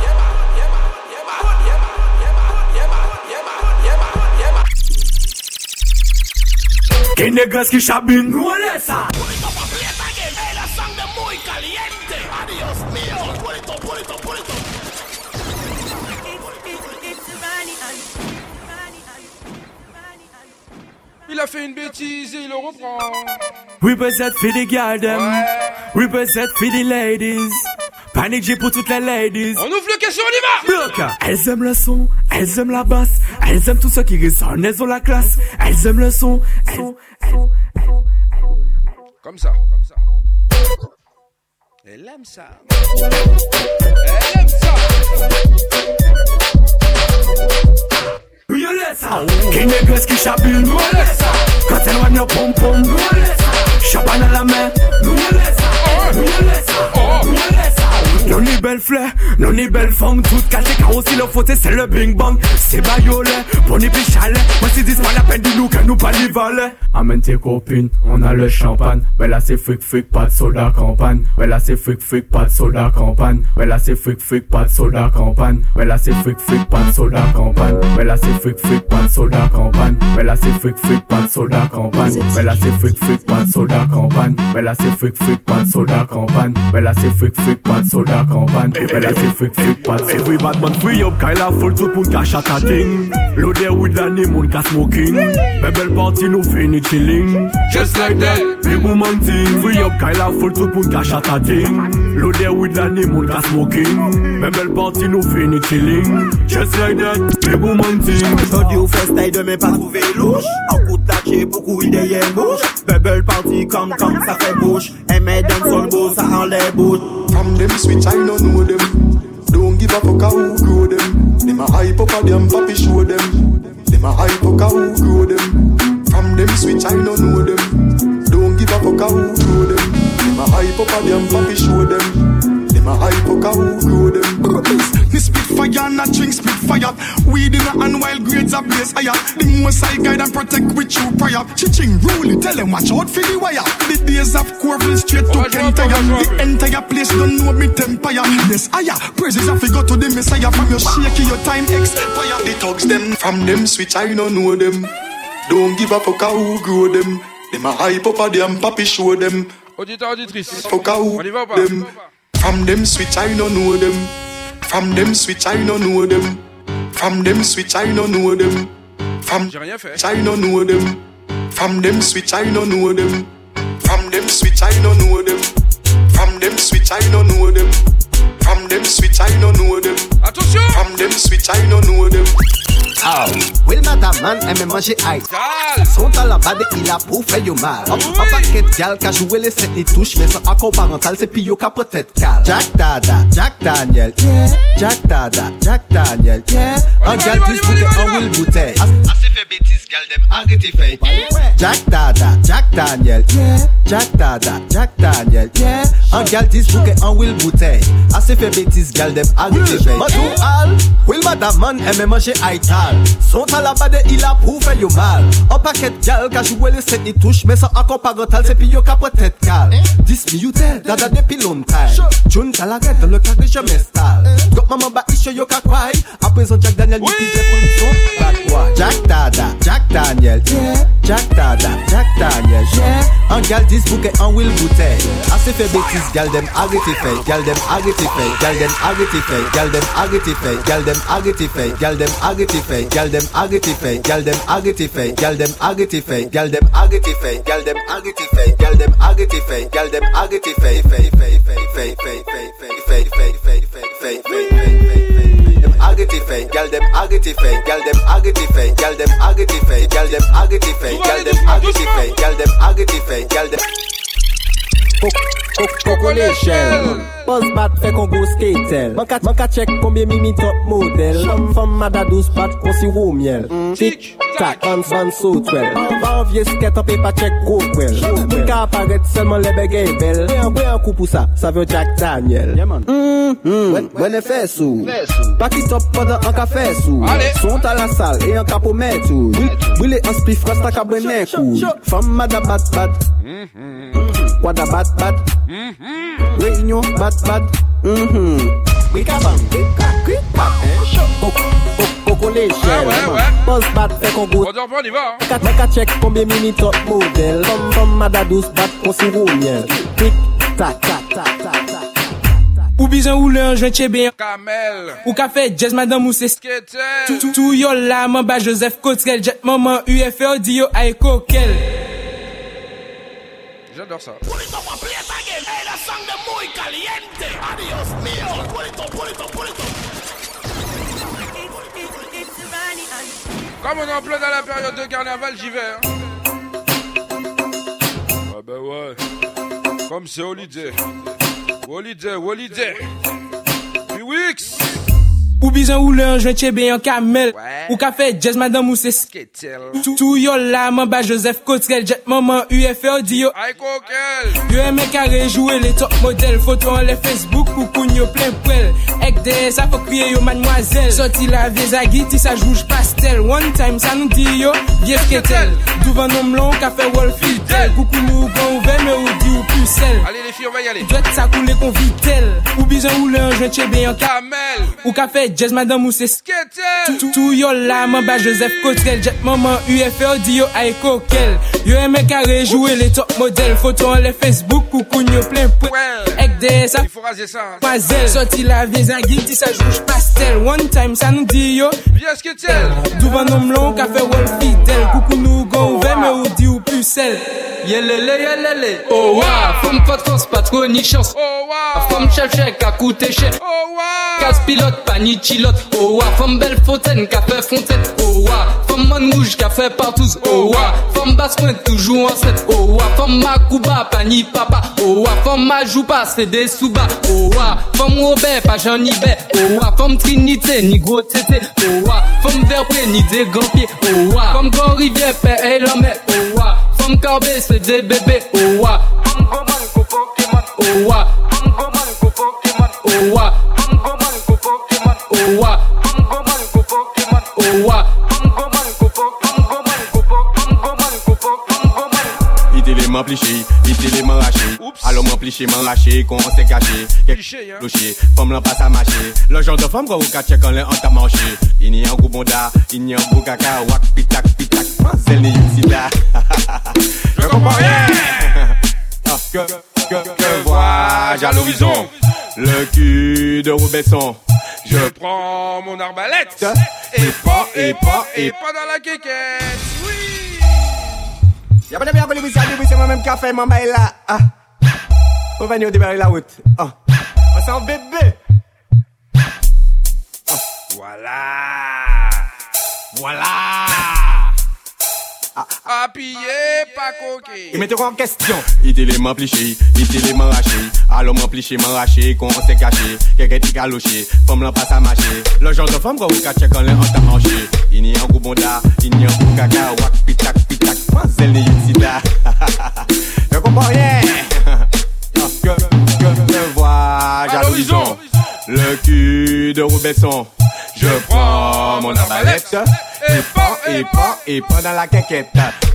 Que negras que chabin No le esa. Il a fait une bêtise et il le reprend. Represent for the girl them Represent for the ladies Panic J pour toutes les ladies. On ouvre le question, on y va. Bloc. Elles aiment le son, elles aiment la basse Elles aiment tout ce qui résonne, elles ont la classe. Elles aiment le son, elles... Comme ça, comme ça. Elle aime ça. Elle aime ça. You listen Que negras qui chabine You listen Quand elles voient nos pom pom You listen Champagne à la main You listen You listen You listen Non ni belle fleur, non ni belle femme Toute cachée car aussi le faute c'est le bing bang C'est bayolet, bon et chalet. Moi si dis pas la peine dis-nous que nous pas valet Amène tes copines, on a le champagne. Ouais là c'est fric fric, pas de soda campagne. Ouais là c'est fric fric, pas de soda campagne. Ouais là c'est fric fric, pas de soda campagne. Ouais là c'est fric fric, pas de soda campagne. Ouais là c'est fric fric, pas de soda campagne. Ouais là c'est fric fric, pas de soda campagne. Ouais là c'est fric fric, pas de soda campagne. Ouais là c'est fric fric, pas de soda campagne. Ouais là c'est fric fric, pas de soda ka kampan Pepe la se fik fik pat Every bad man free up Kaila full tout moun ka chatating Lode with la ni moun ka smoking Bebel party nou fini chilling. Just like that Big woman ting Free up Kaila full tout moun ka chatating Lode with la ni moun ka smoking Bebel party nou fini chilling. Just like that Big woman ting Jodi ou festay demen pa trouve louche. Taché, beaucoup idées bouche Bubble party comme comme ça fait bouche Et mes dans son beau, ça enlève bout From them switch, I don't know them. Don't give a fuck how who grow them. Them a hype up a them, papi show them. Them a hype up a who grow them. From them switch, I don't know them. Don't give a fuck how who grow them. Them a hype up a them, papi show them. Them a hype up a who grow them. Me spit fire, and not drink spit fire. Weed in a hand while grades are blaze higher. The most I guide and protect with you prior. Chiching rule, tell them watch out for the wire. The days of Corville straight to Kentire. The entire place don't know me empire. Yes, higher. Praises to go to the Messiah from your shaky, your time expire. The thugs them from them switch, I don't know them. Don't give a fuck who grow them. Them a hype up a them, papi show them. Auditeur, auditrice. On y va ou pas. From them switch, I don't know them. From them switch, I don't know them. From them switch, I don't know them. From J'ai rien fait. I don't know them. From them switch, I don't know them. From them switch, I don't know them. From them switch, I don't know them. From them switch, I don't know them. Attention! From them switch, I don't know them. Oh, Will Madaman aime manger ice Sont à la bade, il a pour faire yo mal. Un paquet de gal qu'a joué les sept ni touche Mais sans accord parental, c'est pis yo qu'a peut-être cal Jack Dada, Jack Daniel, yeah. Jack Dada, Jack Daniel, yeah. Un gal plus bouteille, un Will bouteille. Assez fait bêtise, gal dem, arrêtez fait Jack Dada, Jack Daniel, yeah. Jack Dada, Jack Daniel, yeah. Un gal 10 bouquet, un Will bouteille. Assez fait bêtise, latest gal dem all the baby. Ma tou al, wil madaman eme manje aital. Son talabade il ap ou fel yo mal. An paket gal eh? ka jwwe le set ni touche Men san akon parental se pi yo ka potet kal Dis mi you te, dada depi long time. Joun talaret dan le kak de je mestal Gop maman ba ishe yo ka kway Aprezen Jack Daniel ni pije pou mson bakwa Jack Dada, Jack Daniel, yeah. Jack Dada, Jack Daniel, yeah. An gal dis bouke an wil bouteille Ase fe betis gal dem arete fey Gal dem arete fey Gyal dem agity fake, gyal dem agity fake, gyal dem agity fake, gyal dem agity fake, gyal dem agity fake, gyal dem agity fake, gyal dem agity fake, gyal dem agity fake, gyal dem agity fake, gyal dem agity fake, gyal dem agity fake, fake, fake, fake, fake, fake, fake, fake, fake, fake, fake, fake, fake, fake agity fake, gyal dem agity fake, gyal dem agity fake, gyal dem agity fake, gyal dem agity fake, gyal dem agity fake, gyal dem agity fake, gyal them. Koko le chel Boz bat fe kon go skater Banka chek konbyen mimi top model. Fom mada douz bat kon si wou miel. Tik tak, an san so twel. Ba an vie sket an pe pa chek go kwel Mika aparet selman lebe gey bel Bwe an kou pou sa, sa vyo Jack Daniel. Mwen e fe sou. Paki top podan an ka fe sou. Sont a la sal e an ka pou met sou. Bwile an spi frost an ka bwene kou. Fom mada bat bat. Wada bat bat. Réunion bat bat Mhm Wikabam Coco l'échelle Boss bat fait qu'on go On dort pas, on y va. hein. Check combien mini top model Femme femme mada douce bat qu'on si roux miel Tic tac tac tac tac tac Ou bizan ou le anjwen chebe Kamel. Ou ka fe jazz madame ou se Sketel Tou- tou- Tou yo la man ba Joseph Cotrel Jet maman UFO di yo ay kokel J'adore ça. Comme on est en plein dans la période de carnaval, j'y vais. hein. Ouais, bah ouais. Comme c'est holiday. Holiday, holiday. Puis Wix. Ou bizan ou le anjwen chebe yon kamel Ou ka fe jazz madame ou se sketel Tou tou yo la man ba Joseph Cotrel Jet maman UFO di yo Yo eme kare rejouwe le top model Foto an le Facebook ou koun yo plen prel Ek de sa fò kriye yo mademoiselle. Soti la vieza giti sa jouj pastel. One time sa nou di yo Vie sketel. Douvan nom lon ka fe wol fidel Koukou nou gwen ouve me ou di ou pusel Allez les filles on va y aller. Dwet sa koule kon vitel. Ou bizan ou le anjwen chebe yon kamel! Ou ka fe Jazz, Madame ou c'est Tout, tout. Yo là, m'en Joseph Cotel Jet maman UFO dit yo aïe Yo aime carré jouer les top modèles. Photo en les Facebook, coucou yo plein prêt. Ek des ça, il faut raser ça. Mazel, sorti la vie zangui, dit ça joue pastel. One time ça nous dit yo. Viens ce que nom long, café wall fidèle Coucou nous go, ouvert mais ou dit ou pucelle Yelele yelele. Oh wa, femme pas de force, pas trop ni chance. Oh wa, femme chef chèque, à coûter cher. Oh wa, casse pilote, pas ni chilote. Oh wa, femme belle fontaine, fait fontaine. Oh wa, femme man rouge, qu'a fait partouze. Oh wa, femme basse pointe, toujours en set. Oh wa, femme macouba, pas ni papa. Oh wa, femme ma joue pas, c'est des sous-bas. Oh wa, femme Robert, pas Jean Bé. Oh wa, femme Trinité, ni gros tété. Oh wa, femme verpé, ni des grands pieds. Oh wa, femme Grand Rivière, père et. Oh wa, femme Carbé, c'est des bébés. Oh wa, femme Goman, go. Oh wa, femme Goman, go Pokémon. Oh wa, Owa, bongo man go fuck man. Owa, bongo man go m'en lâché, s'est caché. Hein. Femme l'en à marcher. Le genre de femme qu'on cache quand l'en t'a manché. Il n'y a un bonda, il n'y a un caca, wak pitak pitak. Mazel. Je comprends rien. Que, vois-je à l'horizon? Le cul de Robinson je prends mon arbalète et pas, et pas, et pas dans la quéquette. Oui. Y'a pas de bien les c'est c'est moi-même qui a fait mon bail là. Ah. On va venir démarrer la route. Ah. On s'en bébé. Voilà. Voilà. Appuyé, pas coqué. Et mettez-vous en question. Il élément pliché, il élément raché. Alors m'en pliché, m'en raché, qu'on s'est caché. Quelqu'un qui galoché, femme l'en passe à marcher. Le genre de femme qu'on vous catch quand l'en t'a manché. Il n'y a un gros bonda, il n'y a un gros caca. Wak pitak pitak, mazel ni yutsida. Je comprends rien. Que, que, que vois-je à l'horizon? Le cul de Robinson. Je prends mon arbalète. Et pas, et pas, et pas dans la quéquette.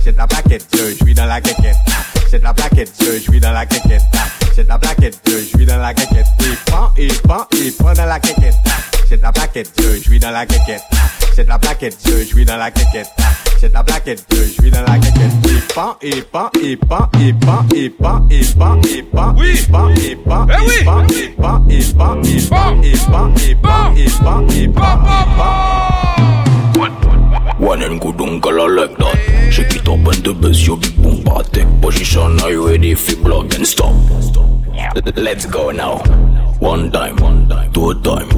C'est la plaquette, je jouis dans la quéquette. C'est la plaquette, je jouis dans la quéquette. C'est la plaquette, je jouis dans la quéquette. Et pas, et pas, et pas dans la quéquette. C'est la plaquette, je jouis dans la quéquette. C'est la plaquette, je jouis dans la quéquette. C'est ta plaquette, je vis dans la caquette. Et pas, et pas, et pas, et pas, et pas, et pas, et pas, oui. et pas, et pas, et pas, et pas, et pas, et pas, et pas, et pas, et pas, et pas, et pas. One and good uncle, I like that. Shake it up and the bass, your big boom. Take position, are you ready for block and stop? Let's go now. One time, one time, two time,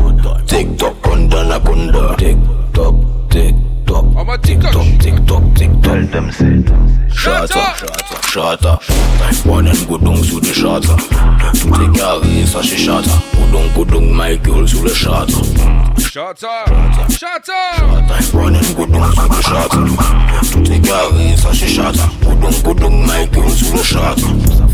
tick tock, kunda na kunda. Tick tock, tick top, tick top, tick top, tick top. Tell them say. Shut up, shut up, shut up. One and gudung sous le shata. Tout est carré, ça c'est shata. Gudung, gudung, my girl sous le shata. Shata, shata. One and gudung sous le shata. Tout est carré, ça c'est shata. Gudung, gudung, my girl sous le shata.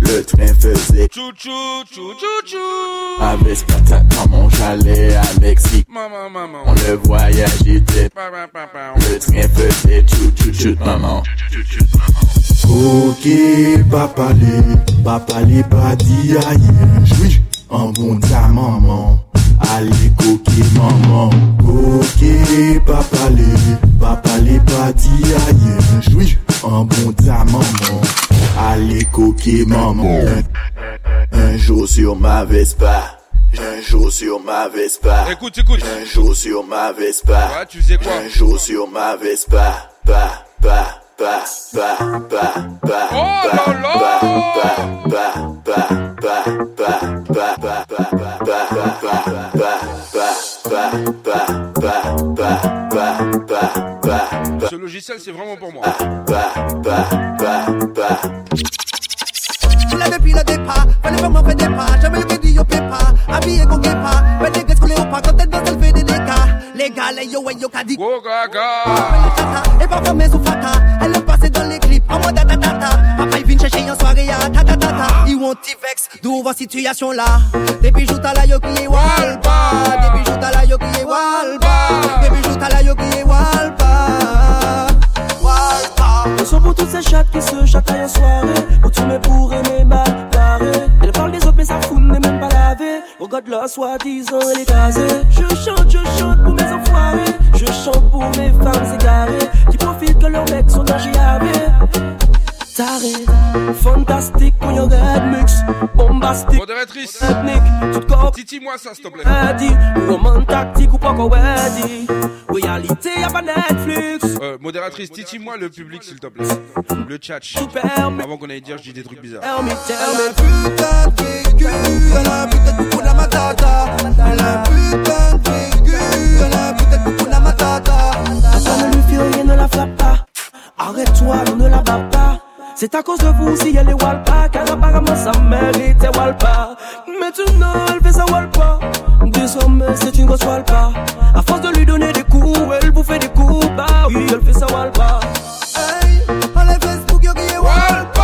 Le train faisait Chouchou, chouchou, à Vespa, t'as comment j'allais à Mexique. Maman, maman. Le voyage était Le train faisait chou chou chou maman. Ok, papa les, papa les pas dit aïe, jouis, en bon ta maman. Allez, coquille maman. Ok, papa les, papa les pas dit aïe, jouis, en bon ta maman. Allez, coquille maman. Un, jour sur ma Vespa. Un jour sur ma Vespa. Écoute, écoute. Un jour sur ma Vespa. Ouais, tu faisais quoi? Un jour sur ma Vespa. Pa, pa, pa, pa, pa, pa, Oh pa, là pa, pa, pa, pa, pa, ce logiciel, c'est vraiment pour moi. Depuis le départ, fallait vraiment faire des pas. Jamais le au habillé qu'on guépa. Mais les gars, pas quand. Les gars, les yo, yo, gaga. Et Vin chèche yon soare ya ta ta ta ta. Ah. I want ti vex, dou vwa situasyon la Depi jouta la yo kriye walpa. Depi jouta la yo kriye walpa. Depi jouta la yo kriye walpa. Walpa. Le son pour toutes ces chattes qui se chatent à yon soirée. Pour tu me bourrer mes mal barrés. Elle parle des autres mais sa foule n'est même pas lavée Regarde la soi-disant elle est casée. Je chante, je chante pour mes enfoirés. Je chante pour mes femmes égarées. Qui profitent que leurs mecs sont dans GAV Taré, fantastique y'a red mix Bombastique, Modératrice. ethnique Tout corps Titi-moi ça, s'il te plaît. Roman tactique ou pas qu'on dit Réalité y'a pas Netflix Euh, modératrice, titi-moi le public, s'il te plaît. Le chat. Avant qu'on aille dire, je dis des trucs bizarres. Elle a putain de véhicule, elle a putain de coucou matata. Elle a putain de véhicule, elle a putain de coucou matata. Ça ne lui fait rien, ne la frappe pas. Arrête-toi, on ne la bat pas. C'est à cause de vous si elle est walpa, car apparemment ça mérite walpa. Maintenant elle fait sa walpa. Désormais c'est une grosse walpa. À force de lui donner des coups, elle vous fait des coups. Bah oui, elle fait sa walpa. Hey, les Facebook yo qui est walpa.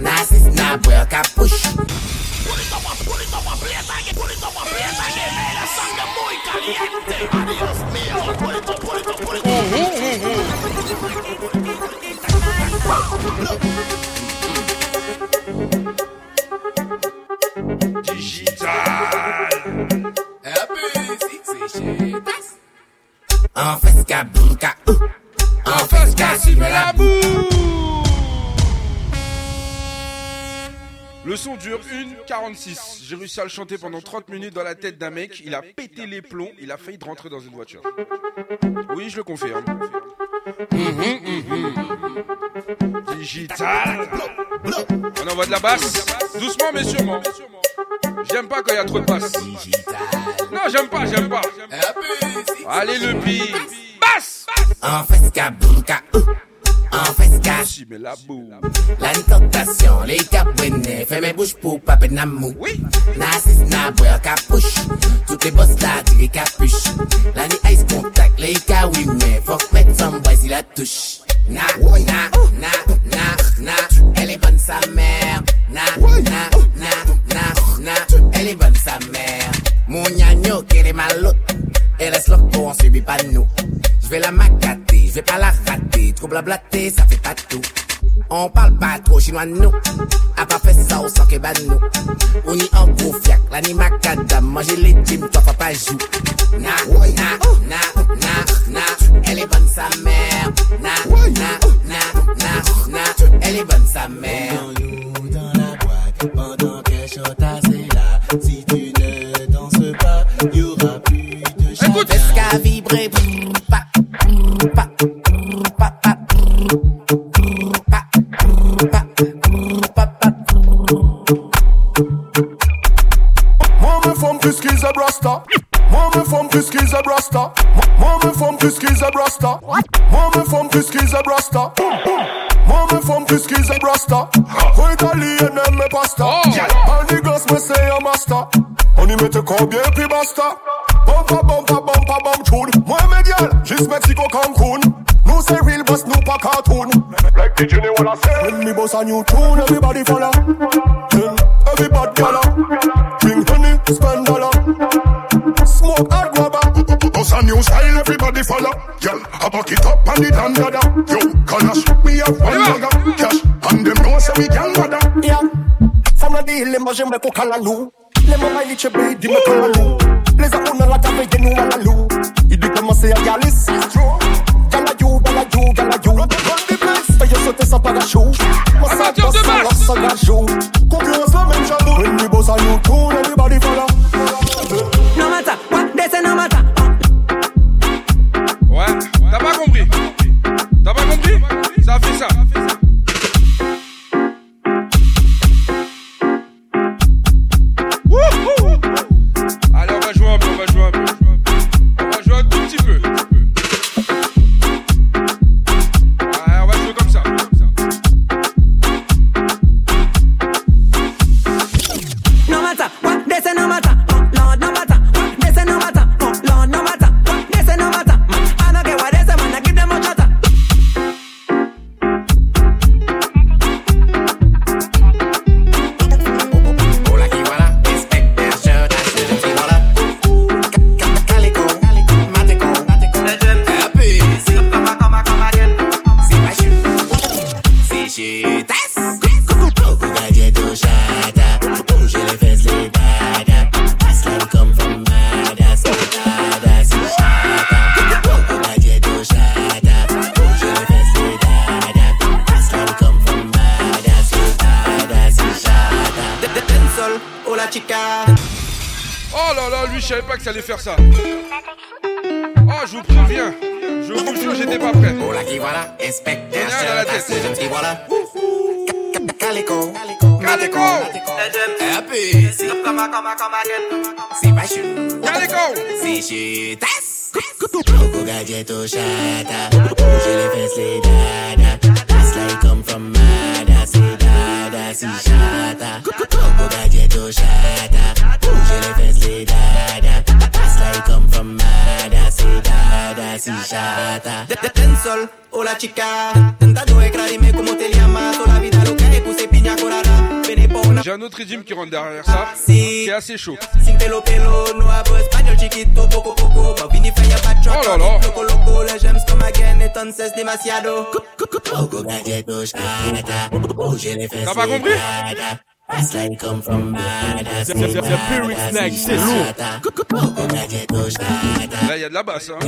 Nasce na boca, puxa. Por isso uma, por isso preta, por isso uma preta, muito assim, caliente. Adios mío, por isso, por isso, por. Digital. É busy, six En face, cabouka, en face, casse, la boue. Le son dure 1,46. J'ai réussi à le chanter pendant 30 minutes dans la tête d'un mec. Il a pété les plombs. Il a failli rentrer dans une voiture. Oui, je le confirme. Digital. On envoie de la basse. Doucement mais sûrement. J'aime pas quand il y a trop de basse. Non, j'aime pas, j'aime pas. Allez le beat. Basse. En bunka, en fresca. La tentation, les capouines, fais mes bouches pour pas penamou. Oui. Nassis, na boy, capuche. Toutes les boss là, tiré capuche. La ni ice contact, les oui, mais faut mettre some boys, il la touche. Na, na, na, na, na, elle est bonne sa mère. Na, na, na, na, na, elle est bonne sa mère. Mon gnagno, qui est malot. Et laisse le on subit pas nous. Je vais la macater, je vais pas la rater. Trop blablater, ça fait pas tout. On parle pas trop chinois nous. A pas fait ça au sang que nous. On y en gros fiac, la ni macadam. Manger les gyms, toi pas joue. Na, na, na, na, na. Elle est bonne sa mère. Na, na, na, na, na. Elle est bonne sa mère. dans la boîte pendant que Chota c'est là. Si tu ne danses pas, y aura plus de chat. Écoute, vibrer? Fiskies a brasta. Mame from Fiskies a brasta. Mame from Fiskies a brasta. Mame from Fiskies a brasta. Mame from Fiskies a brasta. Ho Italian and me pasta. All the girls me say a master. Honey me te call bien plus basta. Bumpa bumpa bumpa bump tune. Moi me gyal, juste Mexico Cancun. No say real boss, no pa cartoon. Like did you wanna say? said? When me boss a new tune, everybody follow. Everybody follow spend dollar Smoke hard Boss a new style, everybody follow. Girl, I back it up and it under that. Yo, Kalash, me have one cash, and them know say we can bother. Yeah. Femme la dit, les manger me coca la loup Les mamans ils che bé, dis me coca la loup Les a la table, et nous à la loup Il dit comment c'est à Galis Gala you, gala you, gala you The Paye sauter sans parachute Moi ça bosse, ça lance, ça gajou Concurrence la même jabou When me boss a new tune, everybody follow No matter what they say, no matter. Ouais, t'as pas compris? T'as pas compris? Ça fait ça. Pas que ça allait faire ça. Oh, je vous préviens. Je vous jure, j'étais pas prêt. Hola, qui voilà, inspecteur, Rien dans la tête. qui voilà? Calico, Mateco, Happy, si, si, machu, Calico. Coco chata. Bouger les fesses, les dada. Come from Mada. C'est dada, c'est chata. Coco gadget au chata. J'ai un autre rythme qui rentre derrière ça. C'est assez chaud. Oh là là. T'as pas compris? Aslan come from. C'est- lourd. Là, il y a de la basse. Hein.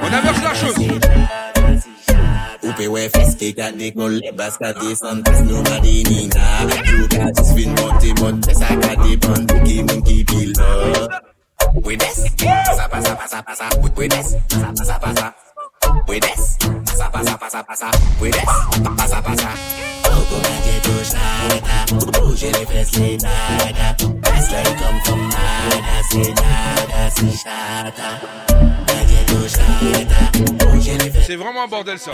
On inverse la chose. Oupe we feste kat dik nou le bas kat de san pas nina monte monte sa kat de pan ki moun ki pil We des, pasa, pasa, pasa, pasa, we, we des, pasa, pasa, pasa, we des, pasa, pasa, pasa, pasa. Puedes, pasa, pasa. C'est c'est C'est vraiment un bordel ça.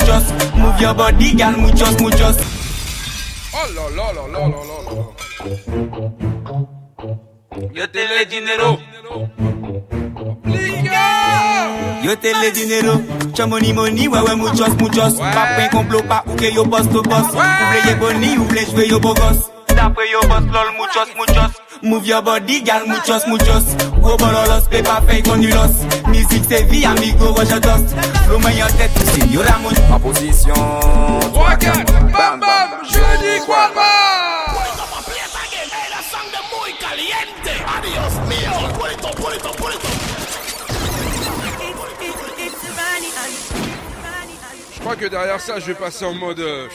Just move your body, girl. Move move just. Oh la la la la la la la. Yo te le dinero. Yo te le dinero. Cha money money, ouais ouais muchos, muchos. Pas point complot, pas ou que yo boss to boss. Ou vle ye boni, ou vle jwe yo bogos. D'après yo boss lol, muchos, muchos. Move your body, girl, muchos, muchos. Gros bololos, paper fake konulos. Musique c'est vie, amigo, roche dust. Flow main en tête, c'est yo la mouche. En position. 3, 4, bam bam, je dis quoi Je crois que derrière ça, je vais passer en mode. euh,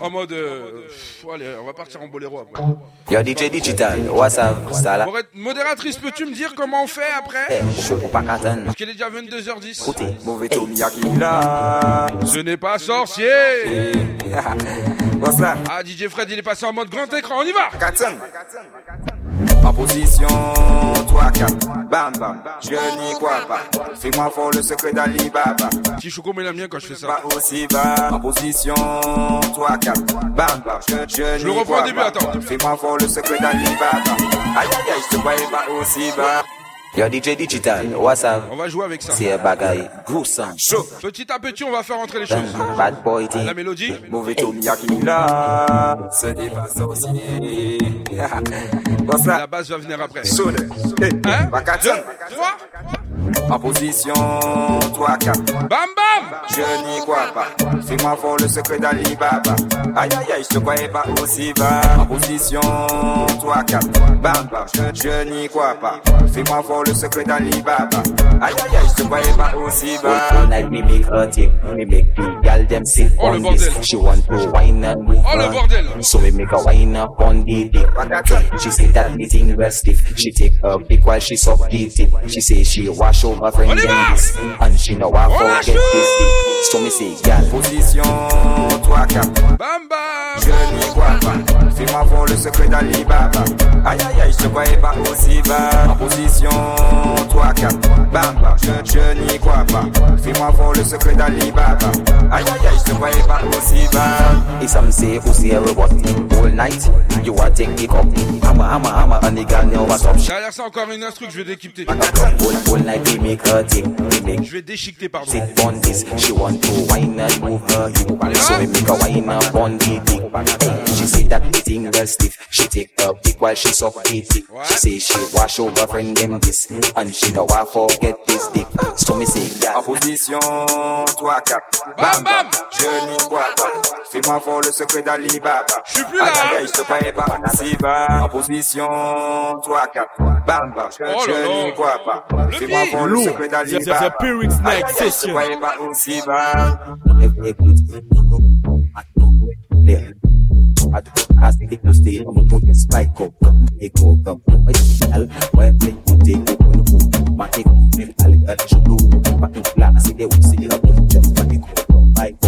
en mode. euh, pff, allez, on va partir en boléro après. Yo DJ Digital, what's up, ça là? Modératrice, peux-tu me dire comment on fait après? Je suis pas content. Parce qu'il est déjà 22h10. Écoutez, mauvais Ce n'est pas sorcier Ah, DJ Fred, il est passé en mode grand écran, on y va En position 3, 4, bam bam, je n'y crois pas. Fais-moi fort le secret d'Ali Baba. Choco, mais la mienne quand je fais ça. Pas aussi bas. En position 3, 4, bam bam, je, je, Je n'y crois pas. Fais-moi fort le secret d'Ali Baba. Aïe aïe aïe, je te croyais pas aussi bas. Yo DJ Digital, what's up? On va jouer avec ça. C'est un bagaille, gruesome. Chaud. Petit à petit, on va faire entrer les choses. Bad boy. La mélodie Mauvais Tomiyaki là, ce n'est pas sorcier. What's La base va venir après. Chaud. Hein? Bakatson. 3 En position 3, 4. Bam bam Je n'y crois pas. Fais-moi fort le secret d'Ali Baba. Aïe aïe aïe, je te croyais pas aussi bas. En position 3, 4. Bam bam, je, je n'y crois pas. Fais-moi fort le secret d'Ali Baba. Aïe aïe aïe, je te croyais pas aussi bas. All night me make her take, me make the gal them sit Oh, on this. She want to wine and move Oh, le bordel. So we make her wine up on the dick. She say that the thing well stiff. She take her dick while she suck the tip. She say she wash over friend them this. And she know I forget this. So me say, gal. Position 3, 4. Bam bam Je n'y crois pas. Fais-moi fort le secret d'Ali Baba. Aïe aïe aïe, je te croyais pas aussi bas. En position 3, 4. Bam bam, je, je n'y crois pas. Fais-moi fort le secret d'Ali Baba. Aïe aïe aïe, je te croyais pas aussi bas. If some say pussy a robot all night, you a take the cup. I'm a, I'm a, I'm a, and the girl know what's up. Derrière ça, encore une instru que je vais décrypter. All, all night her make Je vais déchiqueter, pardon. sit on this. She want to wine and move her hip. So we make her wine up on the dick. She say that the thing well stiff. She take her dick while she suck the dick. She say she wash over friend them this. And she know I forget this dick. So me say, En yeah. position 3, 4. Bam bam, je n'y crois pas. Fais-moi fort le secret d'Ali Baba. Je suis plus là. Je te croyais pas. En position 3, 4. Bam bam, je, Oh je n'y crois pas. Fais-moi fort Look, there's a Pyrrhic snack session. Just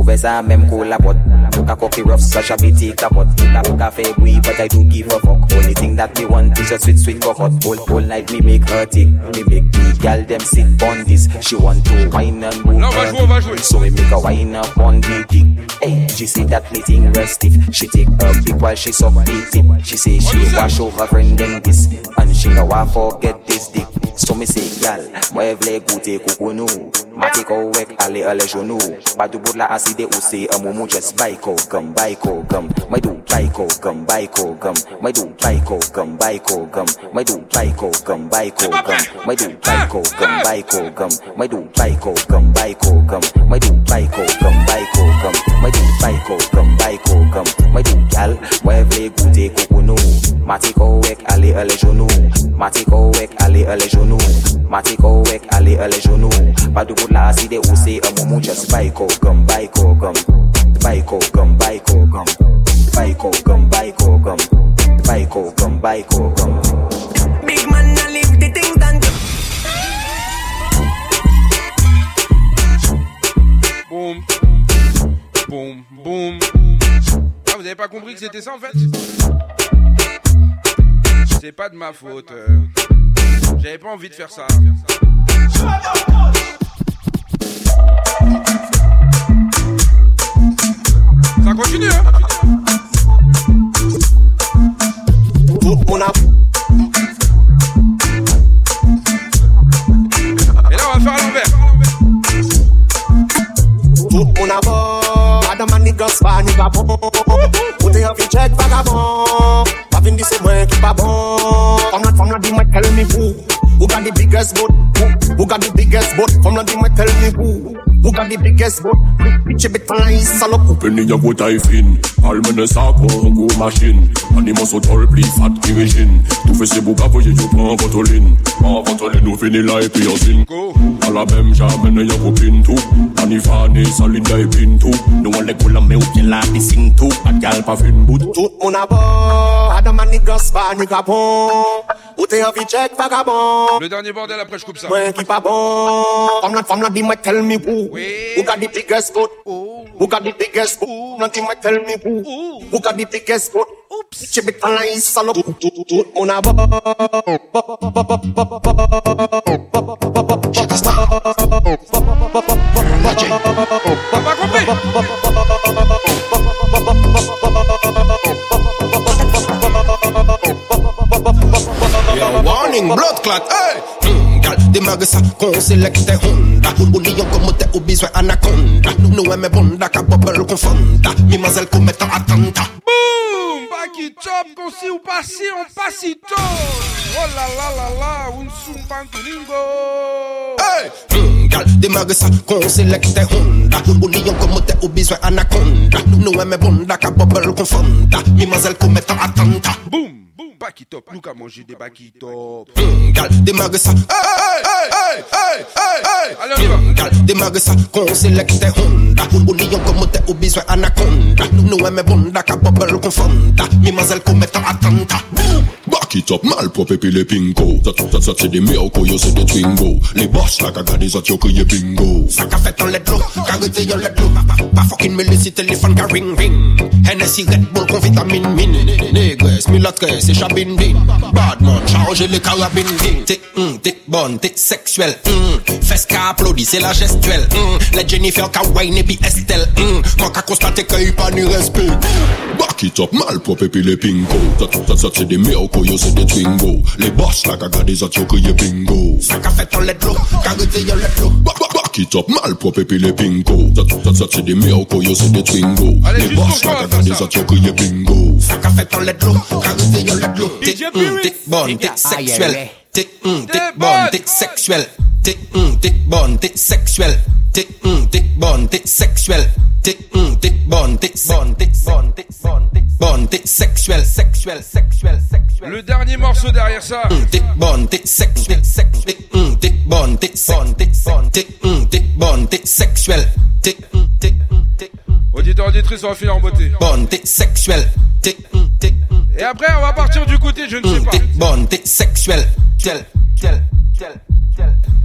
Professor même collabot Book a cocky rough, such a bitty capot Book a book a fair boy, but I do give a fuck. Only thing that me want is a sweet, sweet cockot Whole, whole night me make her tick. Me make the gal them sit on this. She want to wine and move on her va jouer. So we make a wine up on the dick. Hey, she say that me thing real stiff She take her dick while she suck the tip She say she wash over friend them this. And she know I forget this dick So mi se gal, mwen vle goute koko nou Mati kou wek ale ale jonou Padou bout la aside ou se amou mou jes Bay kou gam, bay kou gam Mwen do bay kou gam, bay kou gam Mwen do bay kou gam, bay kou gam Mwen do bay kou gam, bay kou gam Mwen do bay kou gam, bay kou gam Mwen do bay kou gam, bay kou gam Mwen do bay kou gam, bay kou gam Mwen do bay kou gam, bay kou gam Mwen do gal, mwen vle goute koko nou Mati kou wek ale ale jonou Mati kou wek ale ale jonou nou Matiko wek ale ale jonou Padou la si de ou se a moumou Just baiko gum, baiko gum. Baiko gum, baiko gum. Baiko gum, baiko gum. Baiko gum, baiko gum. Big man a live the thing than the Boum, boum, boum. Ah vous avez pas compris que c'était ça en fait? C'est pas de ma faute euh. J'avais pas envie de faire ça. Ça continue, hein Et là, on va faire à l'envers. Tout mon Adam and niggas pas ni pas bon. It off your check, vagabond. This man keep a bomb. I'm not from the mic telling me who. Who got the biggest boat? Who, who got the biggest boat? From London, tell me who. Who got the biggest boat? Bitch, a bit nice, all up. Open your good I fin. Almene saco, go machine. And the muscle, tol, pli fat, kirigine. Tout fait ses bouga, voyez, je prends ventoline. En ventoline, nous finis là et puis on signe. À la même, j'amène y'a copine tout. Anifane, saline, y'a épine tout. Nous on les coulons, mais ou bien là, des signes tout. Pas de gal, pas fin bout. Tout mon abord, Adam, man, niggas, pas, nigga, bon. Ou t'es un check vagabond. Le dernier bordel, après je coupe ça. Moi qui pas bon. The from the dim, tell me who. Who got the biggest boat? Who got the biggest boat? Nothing might tell me who. Who got the biggest boat? Oops. Bitch, better nice, salope. Tout, tout, tout, mon amour. T'as warning, blood clot, hey! Mm, gal Det mage sa kon selekte honda O lion komo te ou bizwen anakonda Nou e me bonda ka bobel kon fonda Mimazel kon metan atanta Boum, baki chop Kon si ou pasi, on pasi to Oh la la la la, un sum pantulingo Hey, mm, gal De mage sa kon selekte honda O lion komo te ou bizwen anakonda Nou e me bonda ka bobel kon fonda Mimazel kon metan atanta Boum Baki top, nous qu'à manger des baki top. Mm, gal, démarre ça, hey, hey, hey, hey, hey, hey Allez, on y va. Mm, gal, démarre ça, qu'on sélecte Honda. Ou lion comme t'es au besoin anaconda. Nous aimons bonda, ka bubble confonda Mimazelle commettant attentat Back it up, malpropre puis les pingo Ça, ça, ça, c'est des miracles, yo, c'est des twingo Les boss, la caga des autres, yo, crié bingo. Ça qu'a fait en let l'eau, carité yon let l'eau Pas, fucking me laisser téléphone qu'a ring ring. Hennessy Red Bull con vitamine min Négresse, mulâtresse et chabine bin. Badman, charge les carabines bin. T'es, hum, t'es bonne, t'es sexuelle hum. Fesse qu'a applaudi, c'est la gestuelle hum. Les Jennifer qu'a wine et puis Estelle hum. Moi qu'a constaté qu'il y pas ni respect. Back it up, malpropre puis les pingo Ça, ça, ça, c'est des miracles, yo, c'est des Twingo. Les boss, la caca des autres, crié bingo. Ça qu'a fait ton let qu'a goûté yo lettre Back, back, back it up, mal propre et puis les pingo Ça, ça, ça, c'est des miracles, yo c'est des Twingo. Les boss, la caca des autres, crié bingo. Ça qu'a fait ton lettre, qu'a goûté let lettre T'es un, ah, t'es bonne, t'es sexuelle. T'es un, t'es bonne, t'es sexuelle. T'es un, t'es bonne, t'es sexuelle. T'es un, t'es bonne, t'es sexuelle. T'es, hum, t'es bonne, t'es bonne, t'es bonne, t'es bonne, t'es bonne, t'es sexuelle, sexuelle, sexuelle, sexuelle. Le dernier morceau derrière ça. Hum, T'es bonne, t'es sexuelle, sexuelle. T'es, hum, t'es bonne, t'es bonne, t'es bonne, t'es, hum, t'es bonne, t'es sexuelle. T'es, hum, t'es, hum, t'es Auditeur, auditrice, on va finir en beauté. bonne, t'es sexuelle. T'es, hum, t'es, Et après, on va partir du côté, je ne sais pas. t'es bonne, t'es sexuelle. Tel, tel, tel,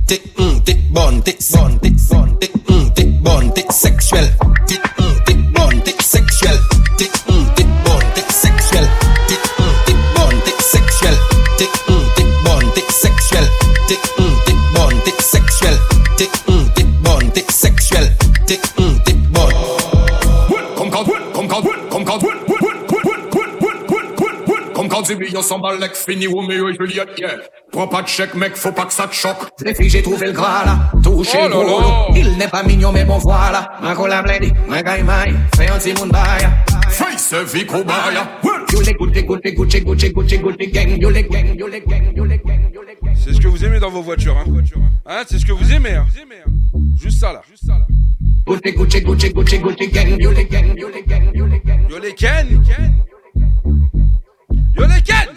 Tic, mm, tic, bon, tic, bon, tic, bon, tic, mm, tic, bon, tic, sexuel. Tic, mm, tic, bon, tic, sexuel. Zibi, on s'emballe l'ex, fini Romeo et Juliette, yeah. Prends pas de chèque, mec, faut pas que ça te choque. Les filles, j'ai trouvé le gras là, touché Oh le là gros là. lot. Il n'est pas mignon, mais bon voilà. Un cola blendé, un gars maille, fais un petit monde baille. Face Vico Baya. Yo les goûté, goûté, goûté, goûté, goûté, goûté, gang. Yo les gang, yo les gang, yo les gang, yo les gang. C'est ce que vous aimez dans vos voitures, hein. Hein, c'est ce que vous aimez, hein. Juste ça, là. Goûté, goûté, goûté, goûté, goûté, gang. Yo les gang, yo les gang, yo les gang. Yo les ken. Yo les ken.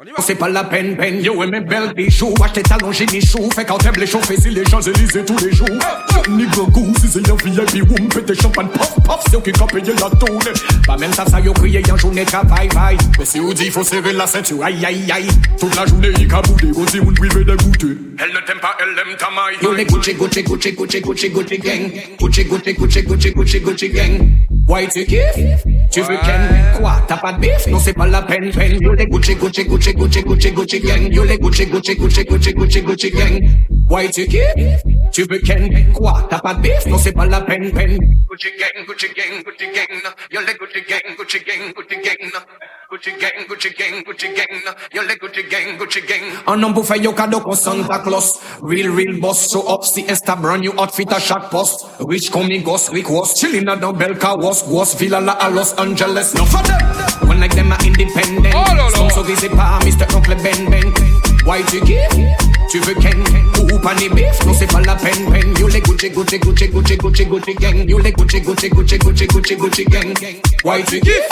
On y va. C'est pas la peine, peine, yo et mes belles bijoux. Watch tes talons, j'ai mis chou. Fait quand t'aimes les chauffer, si les Champs-Élysées tous les jours. Ni goût, si c'est un VIP, woum, pété champagne, paf, paf, c'est eux qui ont payé la tournée. Pas même ça, ça, yo crié, en journée, travail, vaille. Mais si on dit faut serrer la ceinture, aïe aïe aïe. Toute la journée, il caboudé, on dit on privé de goûter. Elle ne t'aime pas, elle aime ta maille. Yo les Gucci, Gucci, Gucci, Gucci, Gucci, Gucci gang. Gucci, Gucci, Gucci, Gucci, Gucci, Gucci gang. White you kiff? Tu veux Ken Quoi T'as pas de bif Non c'est pas la peine peine Yo les Gucci Gucci Gucci Gucci Gucci Gucci gang. Yo les Gucci Gucci Gucci Gucci Gucci Gucci gang Why tu kiffes Tu veux Ken Quoi T'as pas de bif Non c'est pas la peine peine Gucci gang Gucci gang Gucci gang Yo les Gucci gang Gucci gang Gucci gang Gucci gang, Gucci gang, Gucci gang, yo le Gucci gang, Gucci gang. Un homme pour faire yo cadeau con Santa Claus. Real, real boss, show up, see Insta brand new outfit a shot post. Rich coming ghost, Rick was chilling at the Belka was, was Villa La a Los Angeles. No for them. One like them are independent. Oh, no, no. Some so busy par Mr. Uncle Ben Ben. Why tu give? Tu veux Ken? Ou pas ni beef? Non c'est pas la peine peine. Yo les Gucci, Gucci, Gucci, Gucci, Gucci, Gucci gang. Yo les Gucci, Gucci, Gucci, Gucci, Gucci, Gucci gang. Why tu give?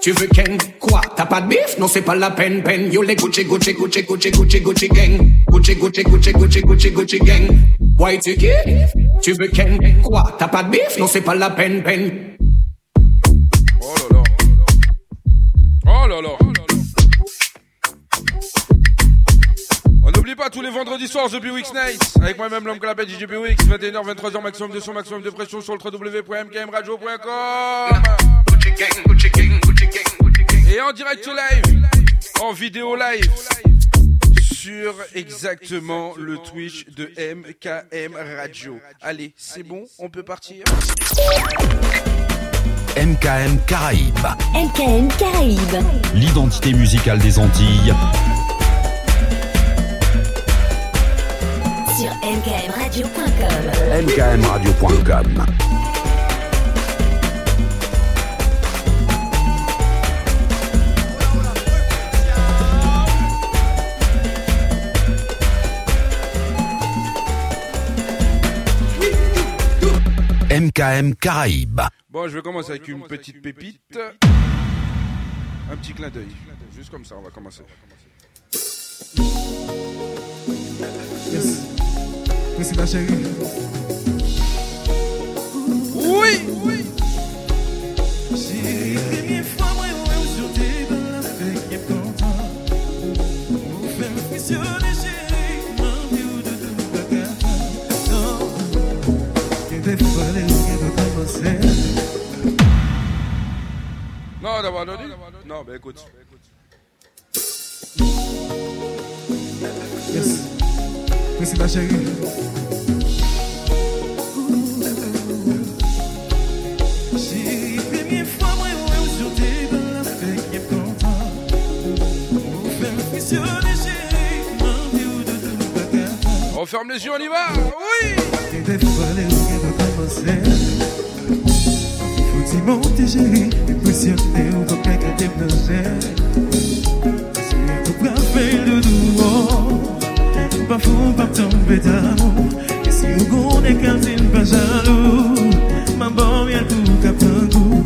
Tu veux Ken Quoi T'as pas de bif Non c'est pas la peine peine Yo les Gucci Gucci Gucci Gucci Gucci Gucci gang Gucci Gucci Gucci Gucci Gucci Gucci gang Why tu kiffes Tu veux Ken Quoi T'as pas de bif Non c'est pas la peine peine n'oublie pas tous les vendredis soirs The Bewix Night avec moi-même l'homme que l'appelle DJ Bewix 21h 23h maximum de son maximum de pression sur le www.mkmradio.com et en direct live, en vidéo live, sur exactement le Twitch de MKM Radio. Allez, c'est bon, on peut partir MKM Caraïbes. MKM Caraïbes. L'identité musicale des Antilles. Sur mkmradio.com. mkmradio.com. MKM Caraïbes. Bon, je vais commencer avec une petite pépite. Un petit clin d'œil. Juste comme ça, on va commencer. Yes. Chérie. Oui, oui. Chérie, première fois, moi, moi, aujourd'hui, dans la fête, qui est content. Vous faites me frissonner, chérie. M'envie ou de tout. Non. Que commencer. Non, d'avoir donné Non, bah écoute. Yes. Merci ma chérie. On ferme les yeux, on y va. Oui Pa fou pa tombe d'amou. E si ou konen kalzin pa jalou Ma bom yal kou kap tan kou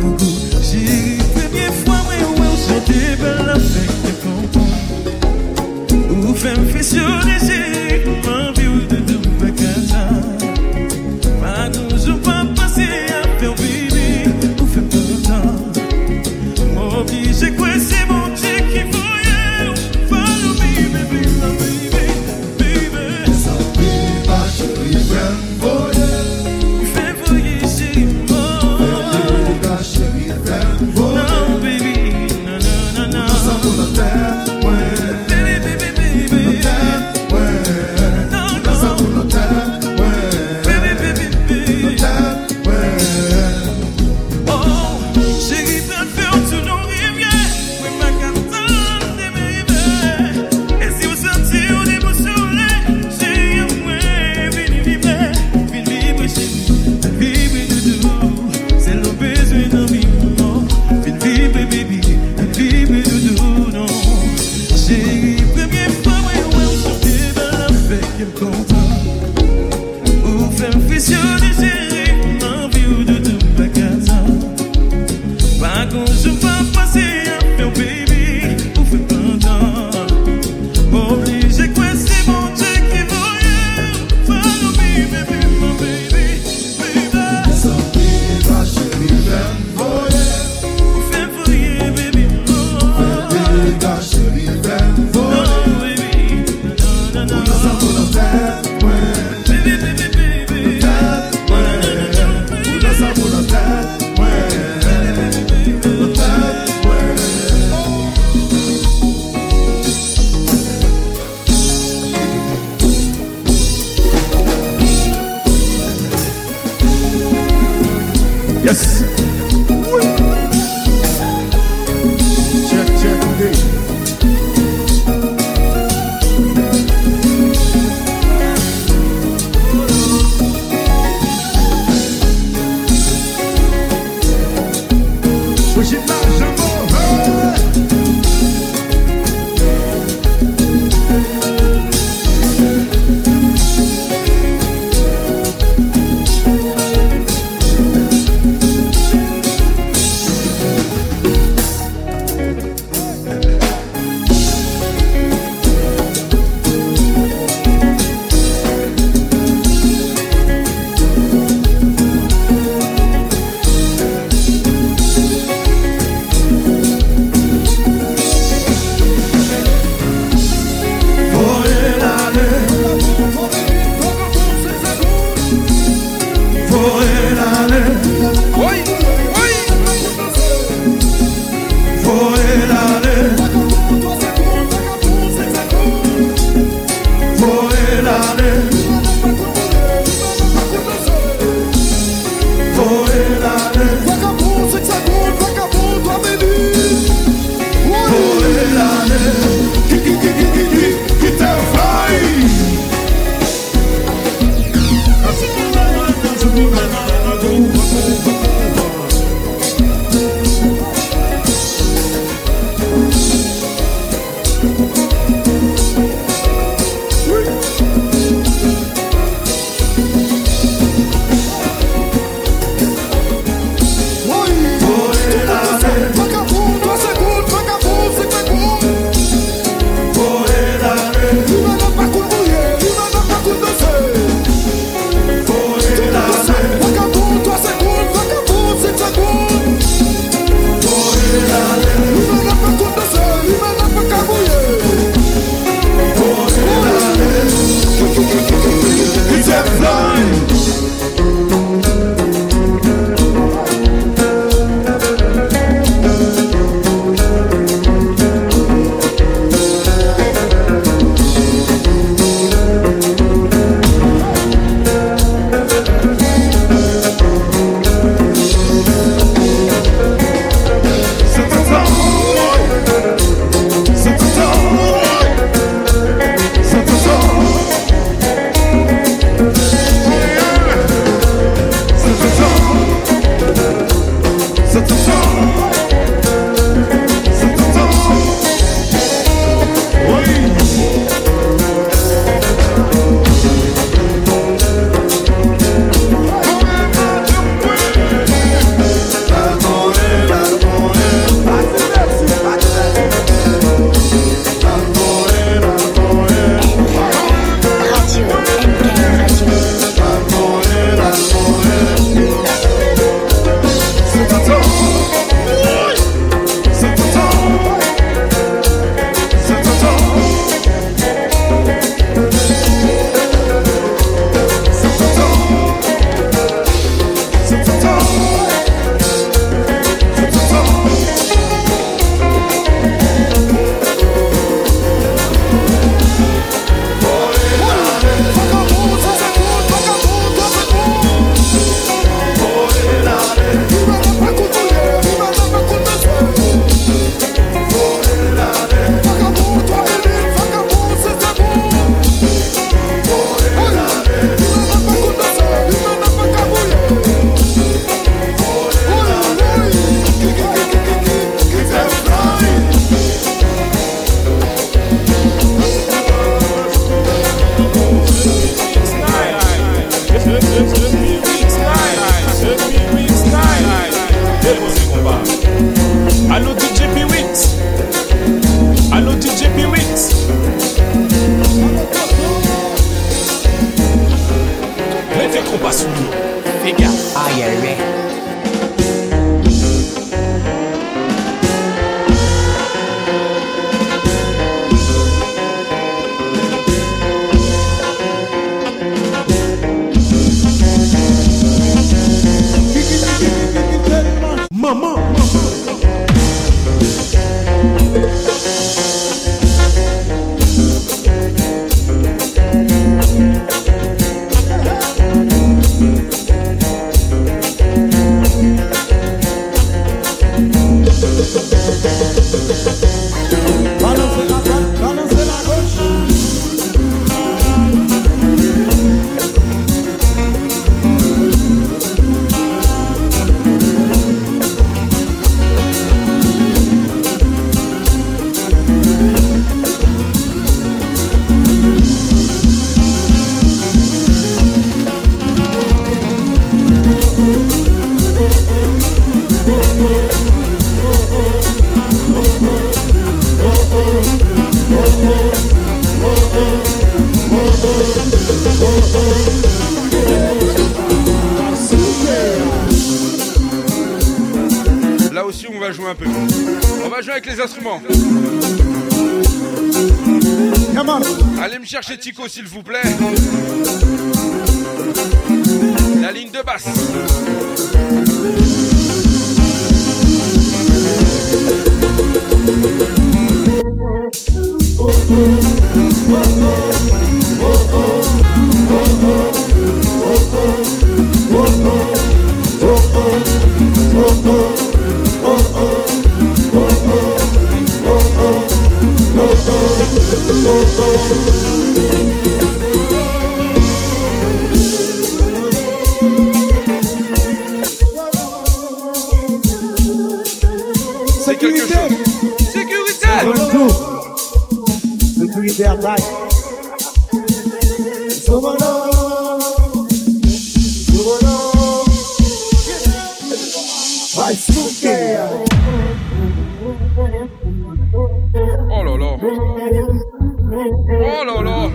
Kou kou Chéri, premye fwa mwen ou ou Jante bel avèk te konton Ou fèm fèsyonè jè s'il vous plaît. Oh là là.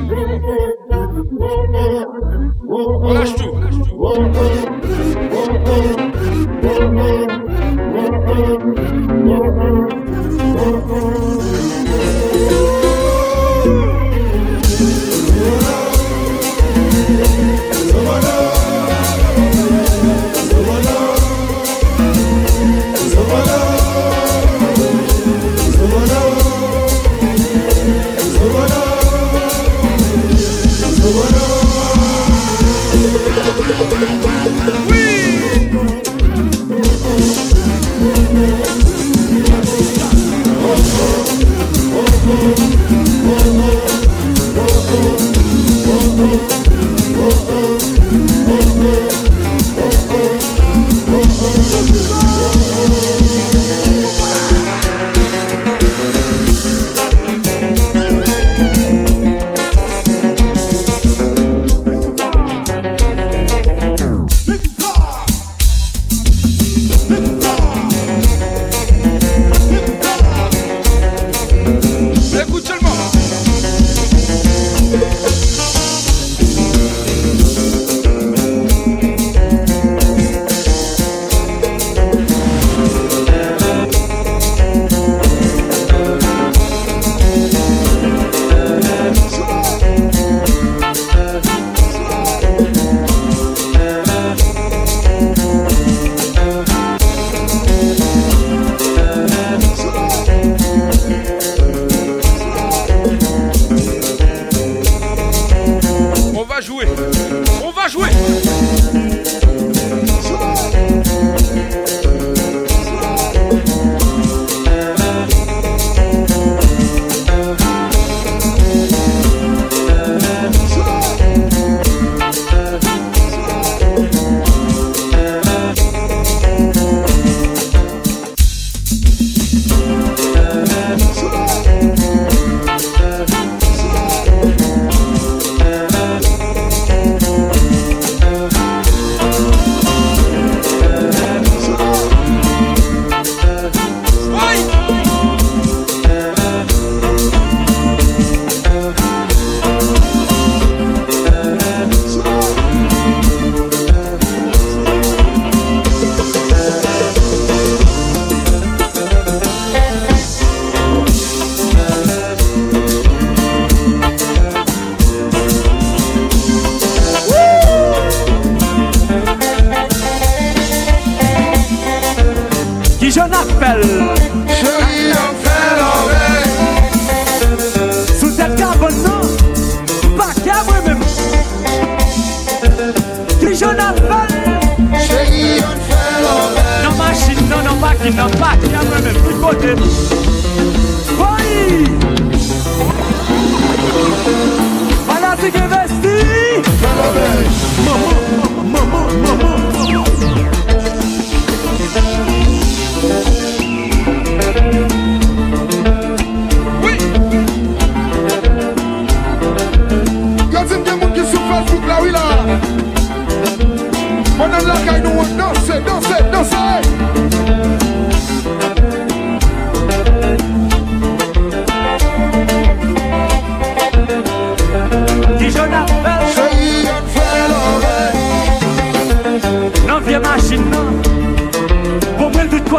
Oh lâche tout.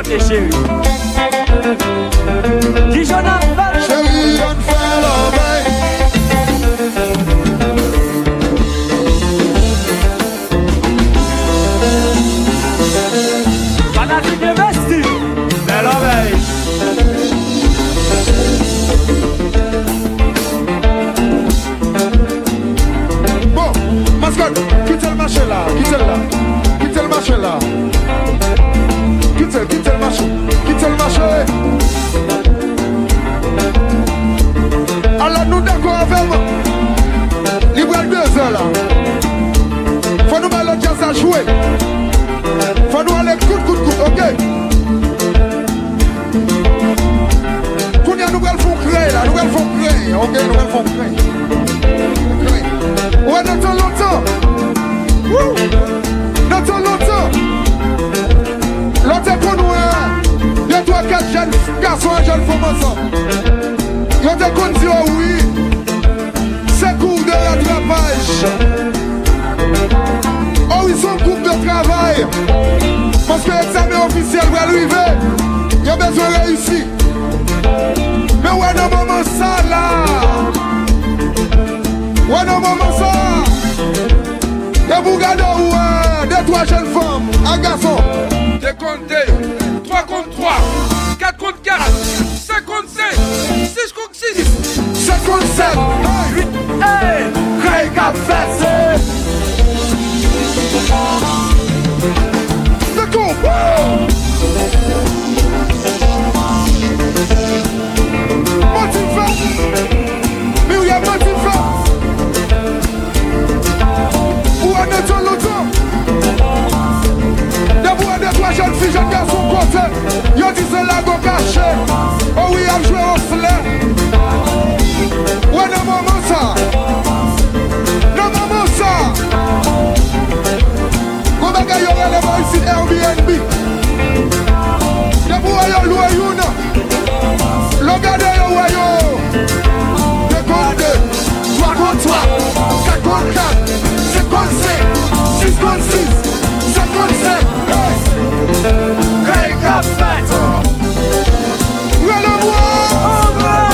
proteger. se la Fwa nou ba lò jazz a jwè Fwa nou ale kout kout kout, ok? Koun ya nou bel fon kre la, nou bel fon kre Ok, nou bel fon kre Ouè nou ton lontan Nou ton lontan Lontan kon nou e an Dè to a kat jen, gason a jen fò man san Lontan kon di yo wè Oh, ils sont groupe de travail. Parce que l'examen officiel va arriver. Y'a besoin de réussir. Mais ouais, dans moment ça là. Ouais, non, maman, ça. Y'a vous regardez, ouais, des trois jeunes femmes, un garçon. Décomptez 3 contre 3, 4 contre 4, 5 contre 5, 6 contre 6, 7 contre 7, 8, hey, Ou y apjwe ou fle Ou y nan mouman sa Aga yon relevan yon sit Airbnb. De pou a yon lou a yon. Lo gade yon a yon De kon de Twa kon twa Ka kon kat Se. Kon se. Sis kon sis Se. Kon se Hey. Hey kap met Relevan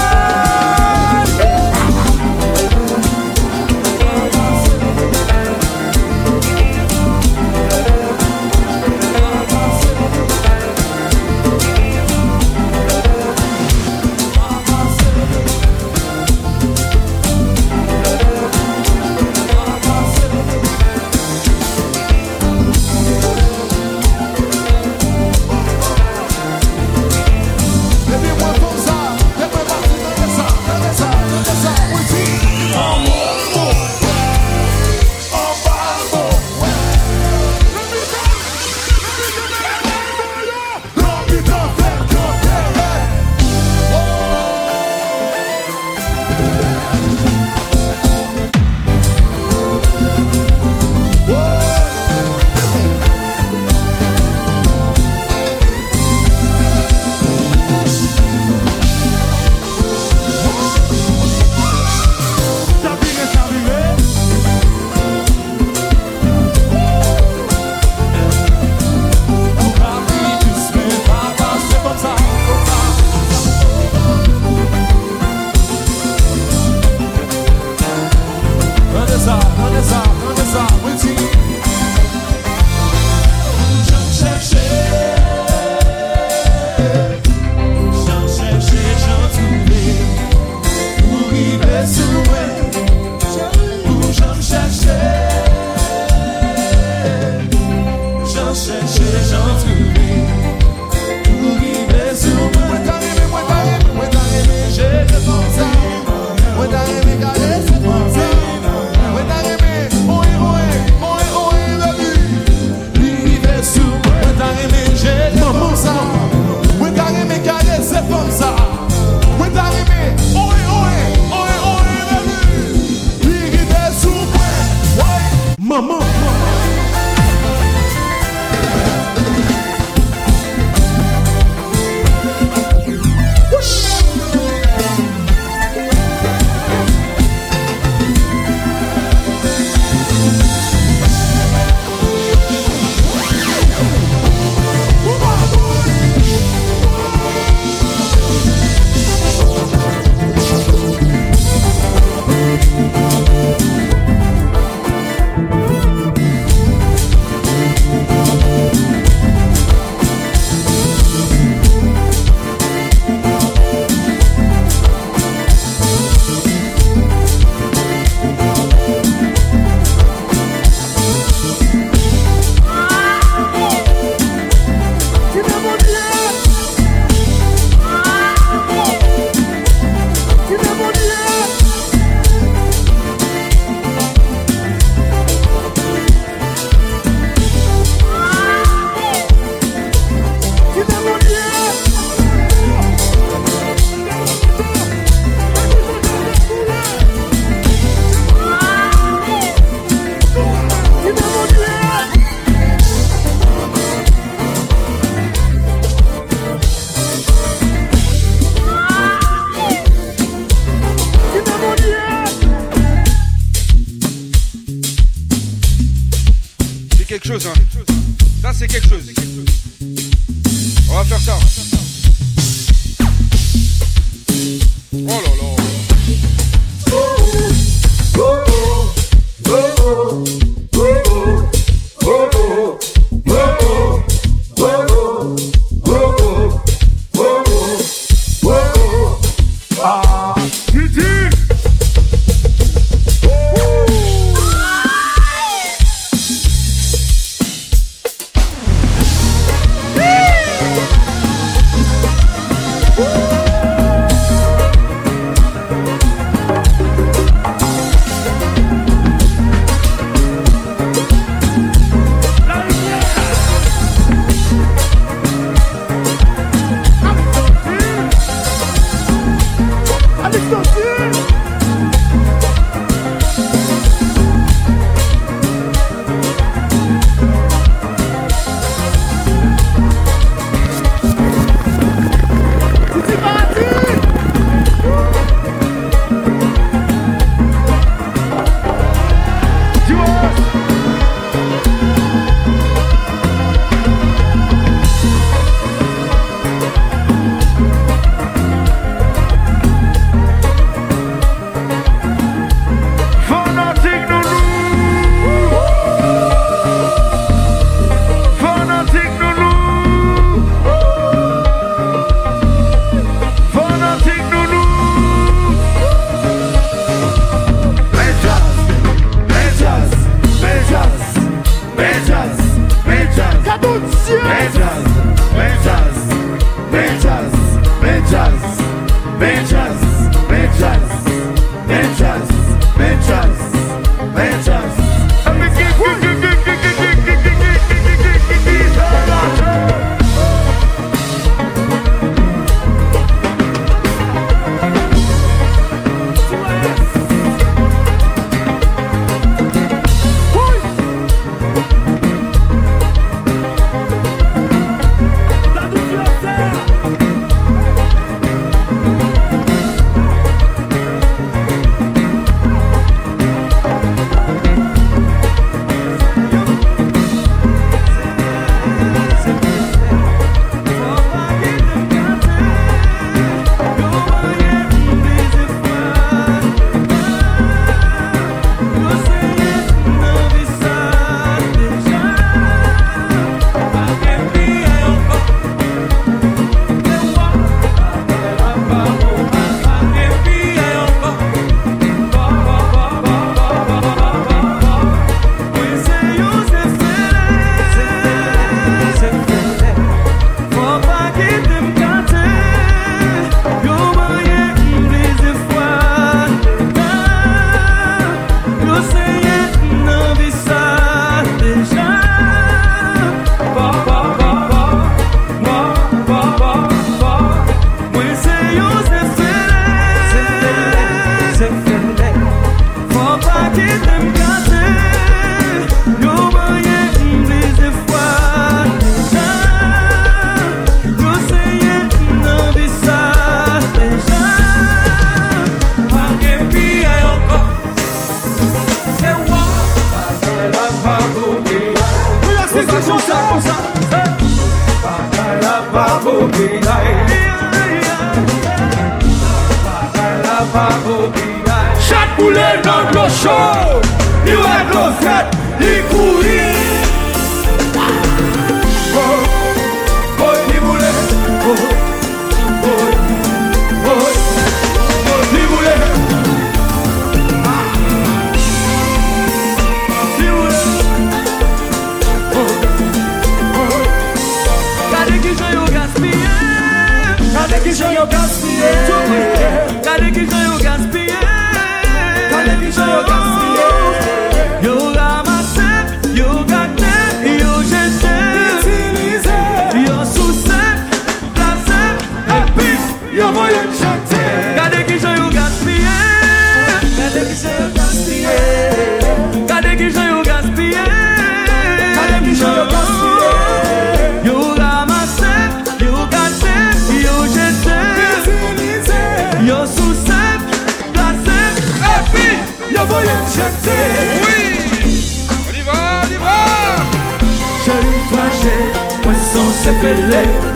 fele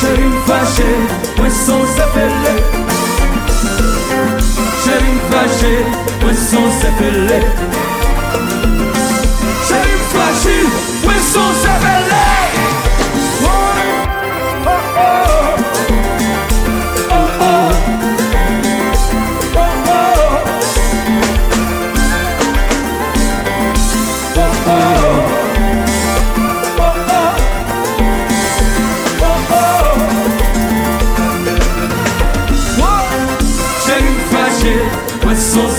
Chéri m fache, mwen son se fele Chéri m fache, mwen son se fele Chéri m fache, mwen son se fele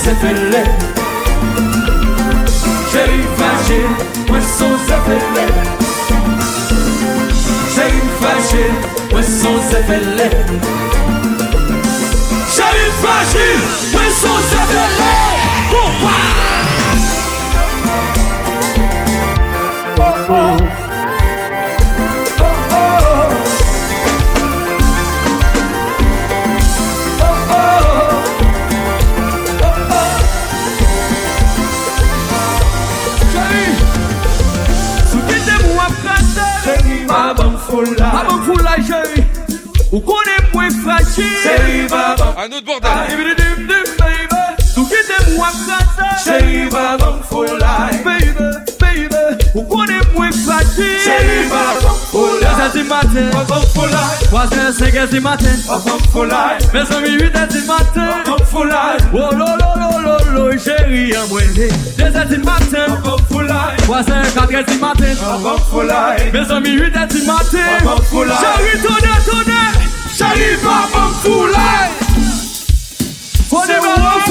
zefele Jè yu fache, mwen son zefele Jè yu fache, mwen son zefele Jè yu fache, mwen son zefele Pou pa foulage. Avant foulage, j'ai Ou konen mwen fragil Cheri baban Anout bordel. Ah, Ibididim dim baby. Sou kitem wap kasa Cheri baban folay Baby, baby. Ou konen mwen fragil Cheri baban folay Dese di maten Baban folay Wazen sege di maten Baban folay Mes ami 8 di maten Baban folay Wolololo loy chéri an mwene De se ti maten, an kop fulay Wase katre ti maten, an kop fulay Me zami wite ti maten, an kop fulay Chéri tone tone, chéri pa an fulay Fone mwen an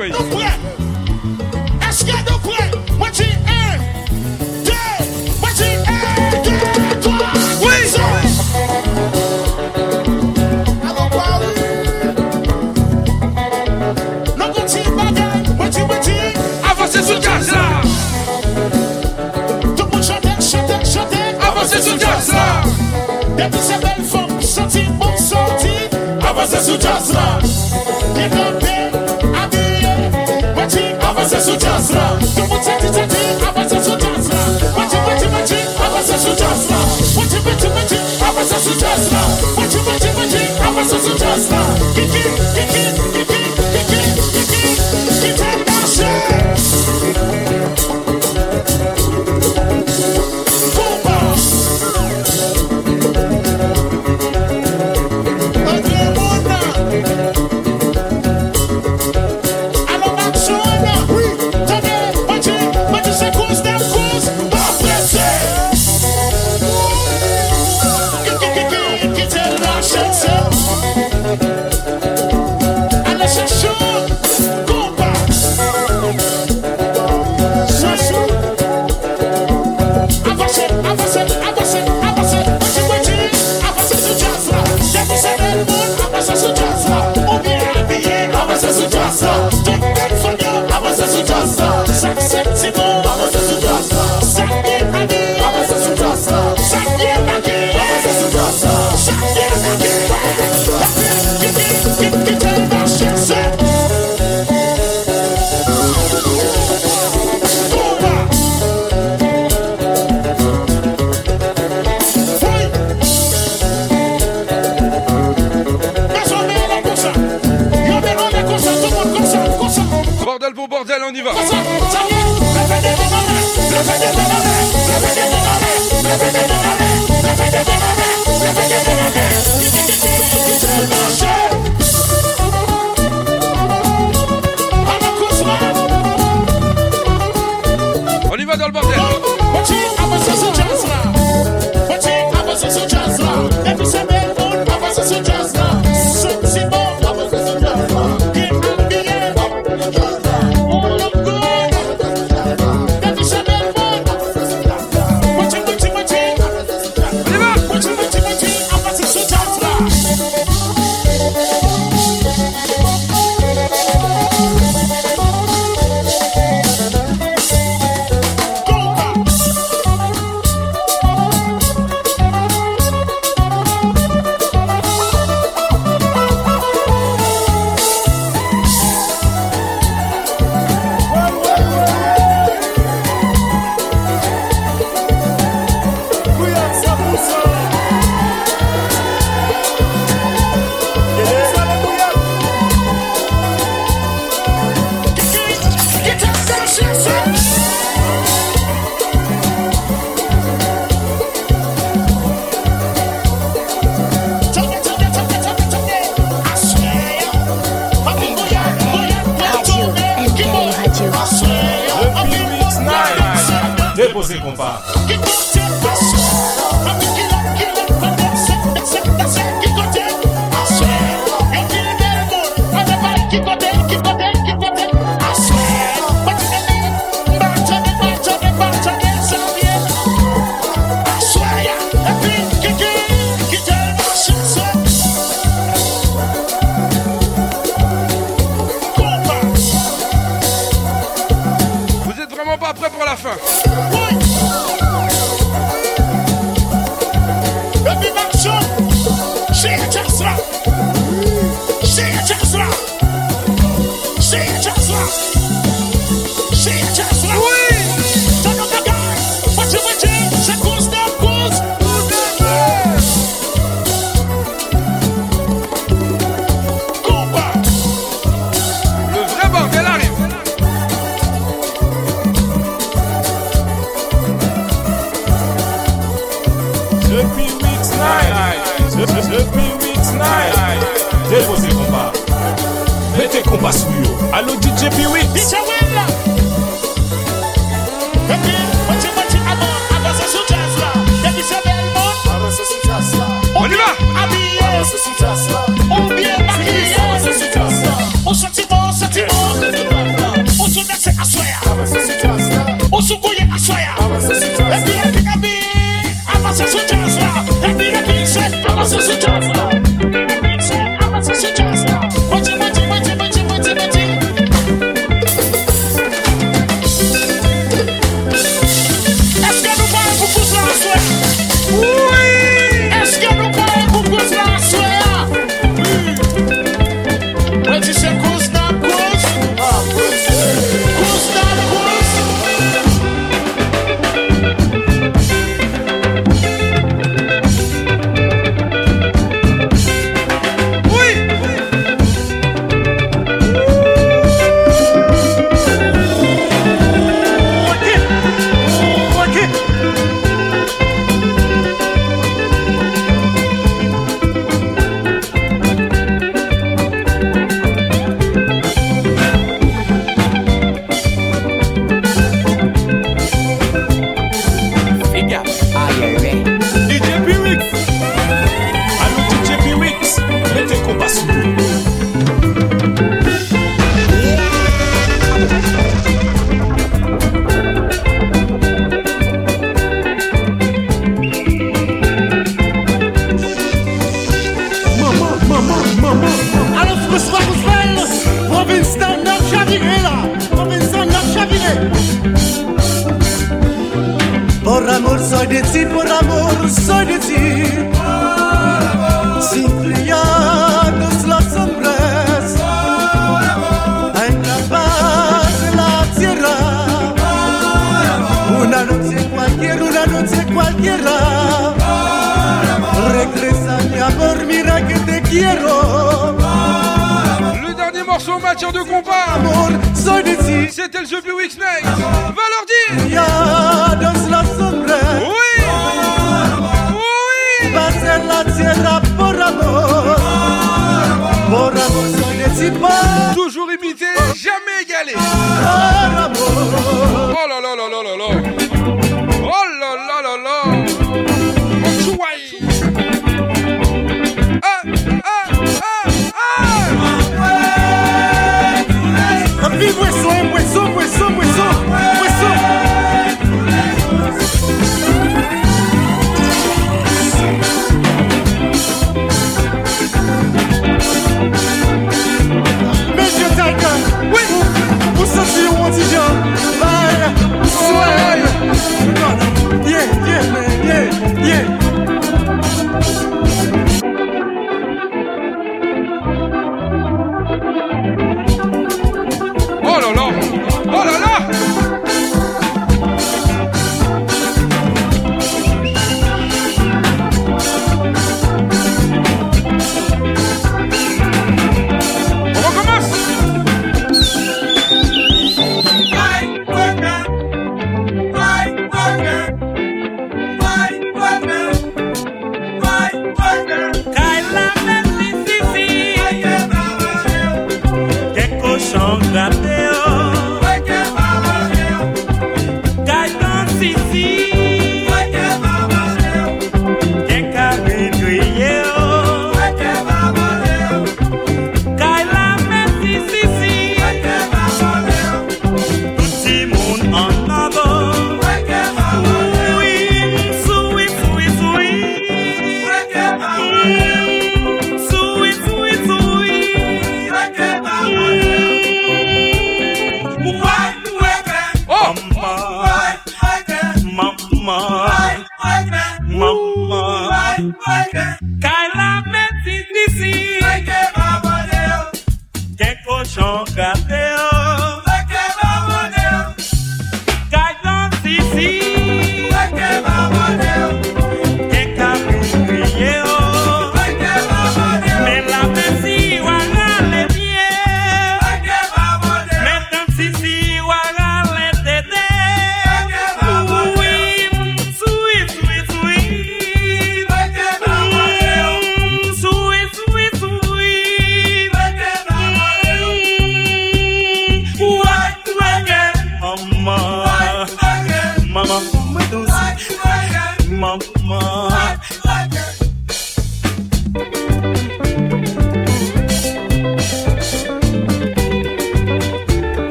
güey.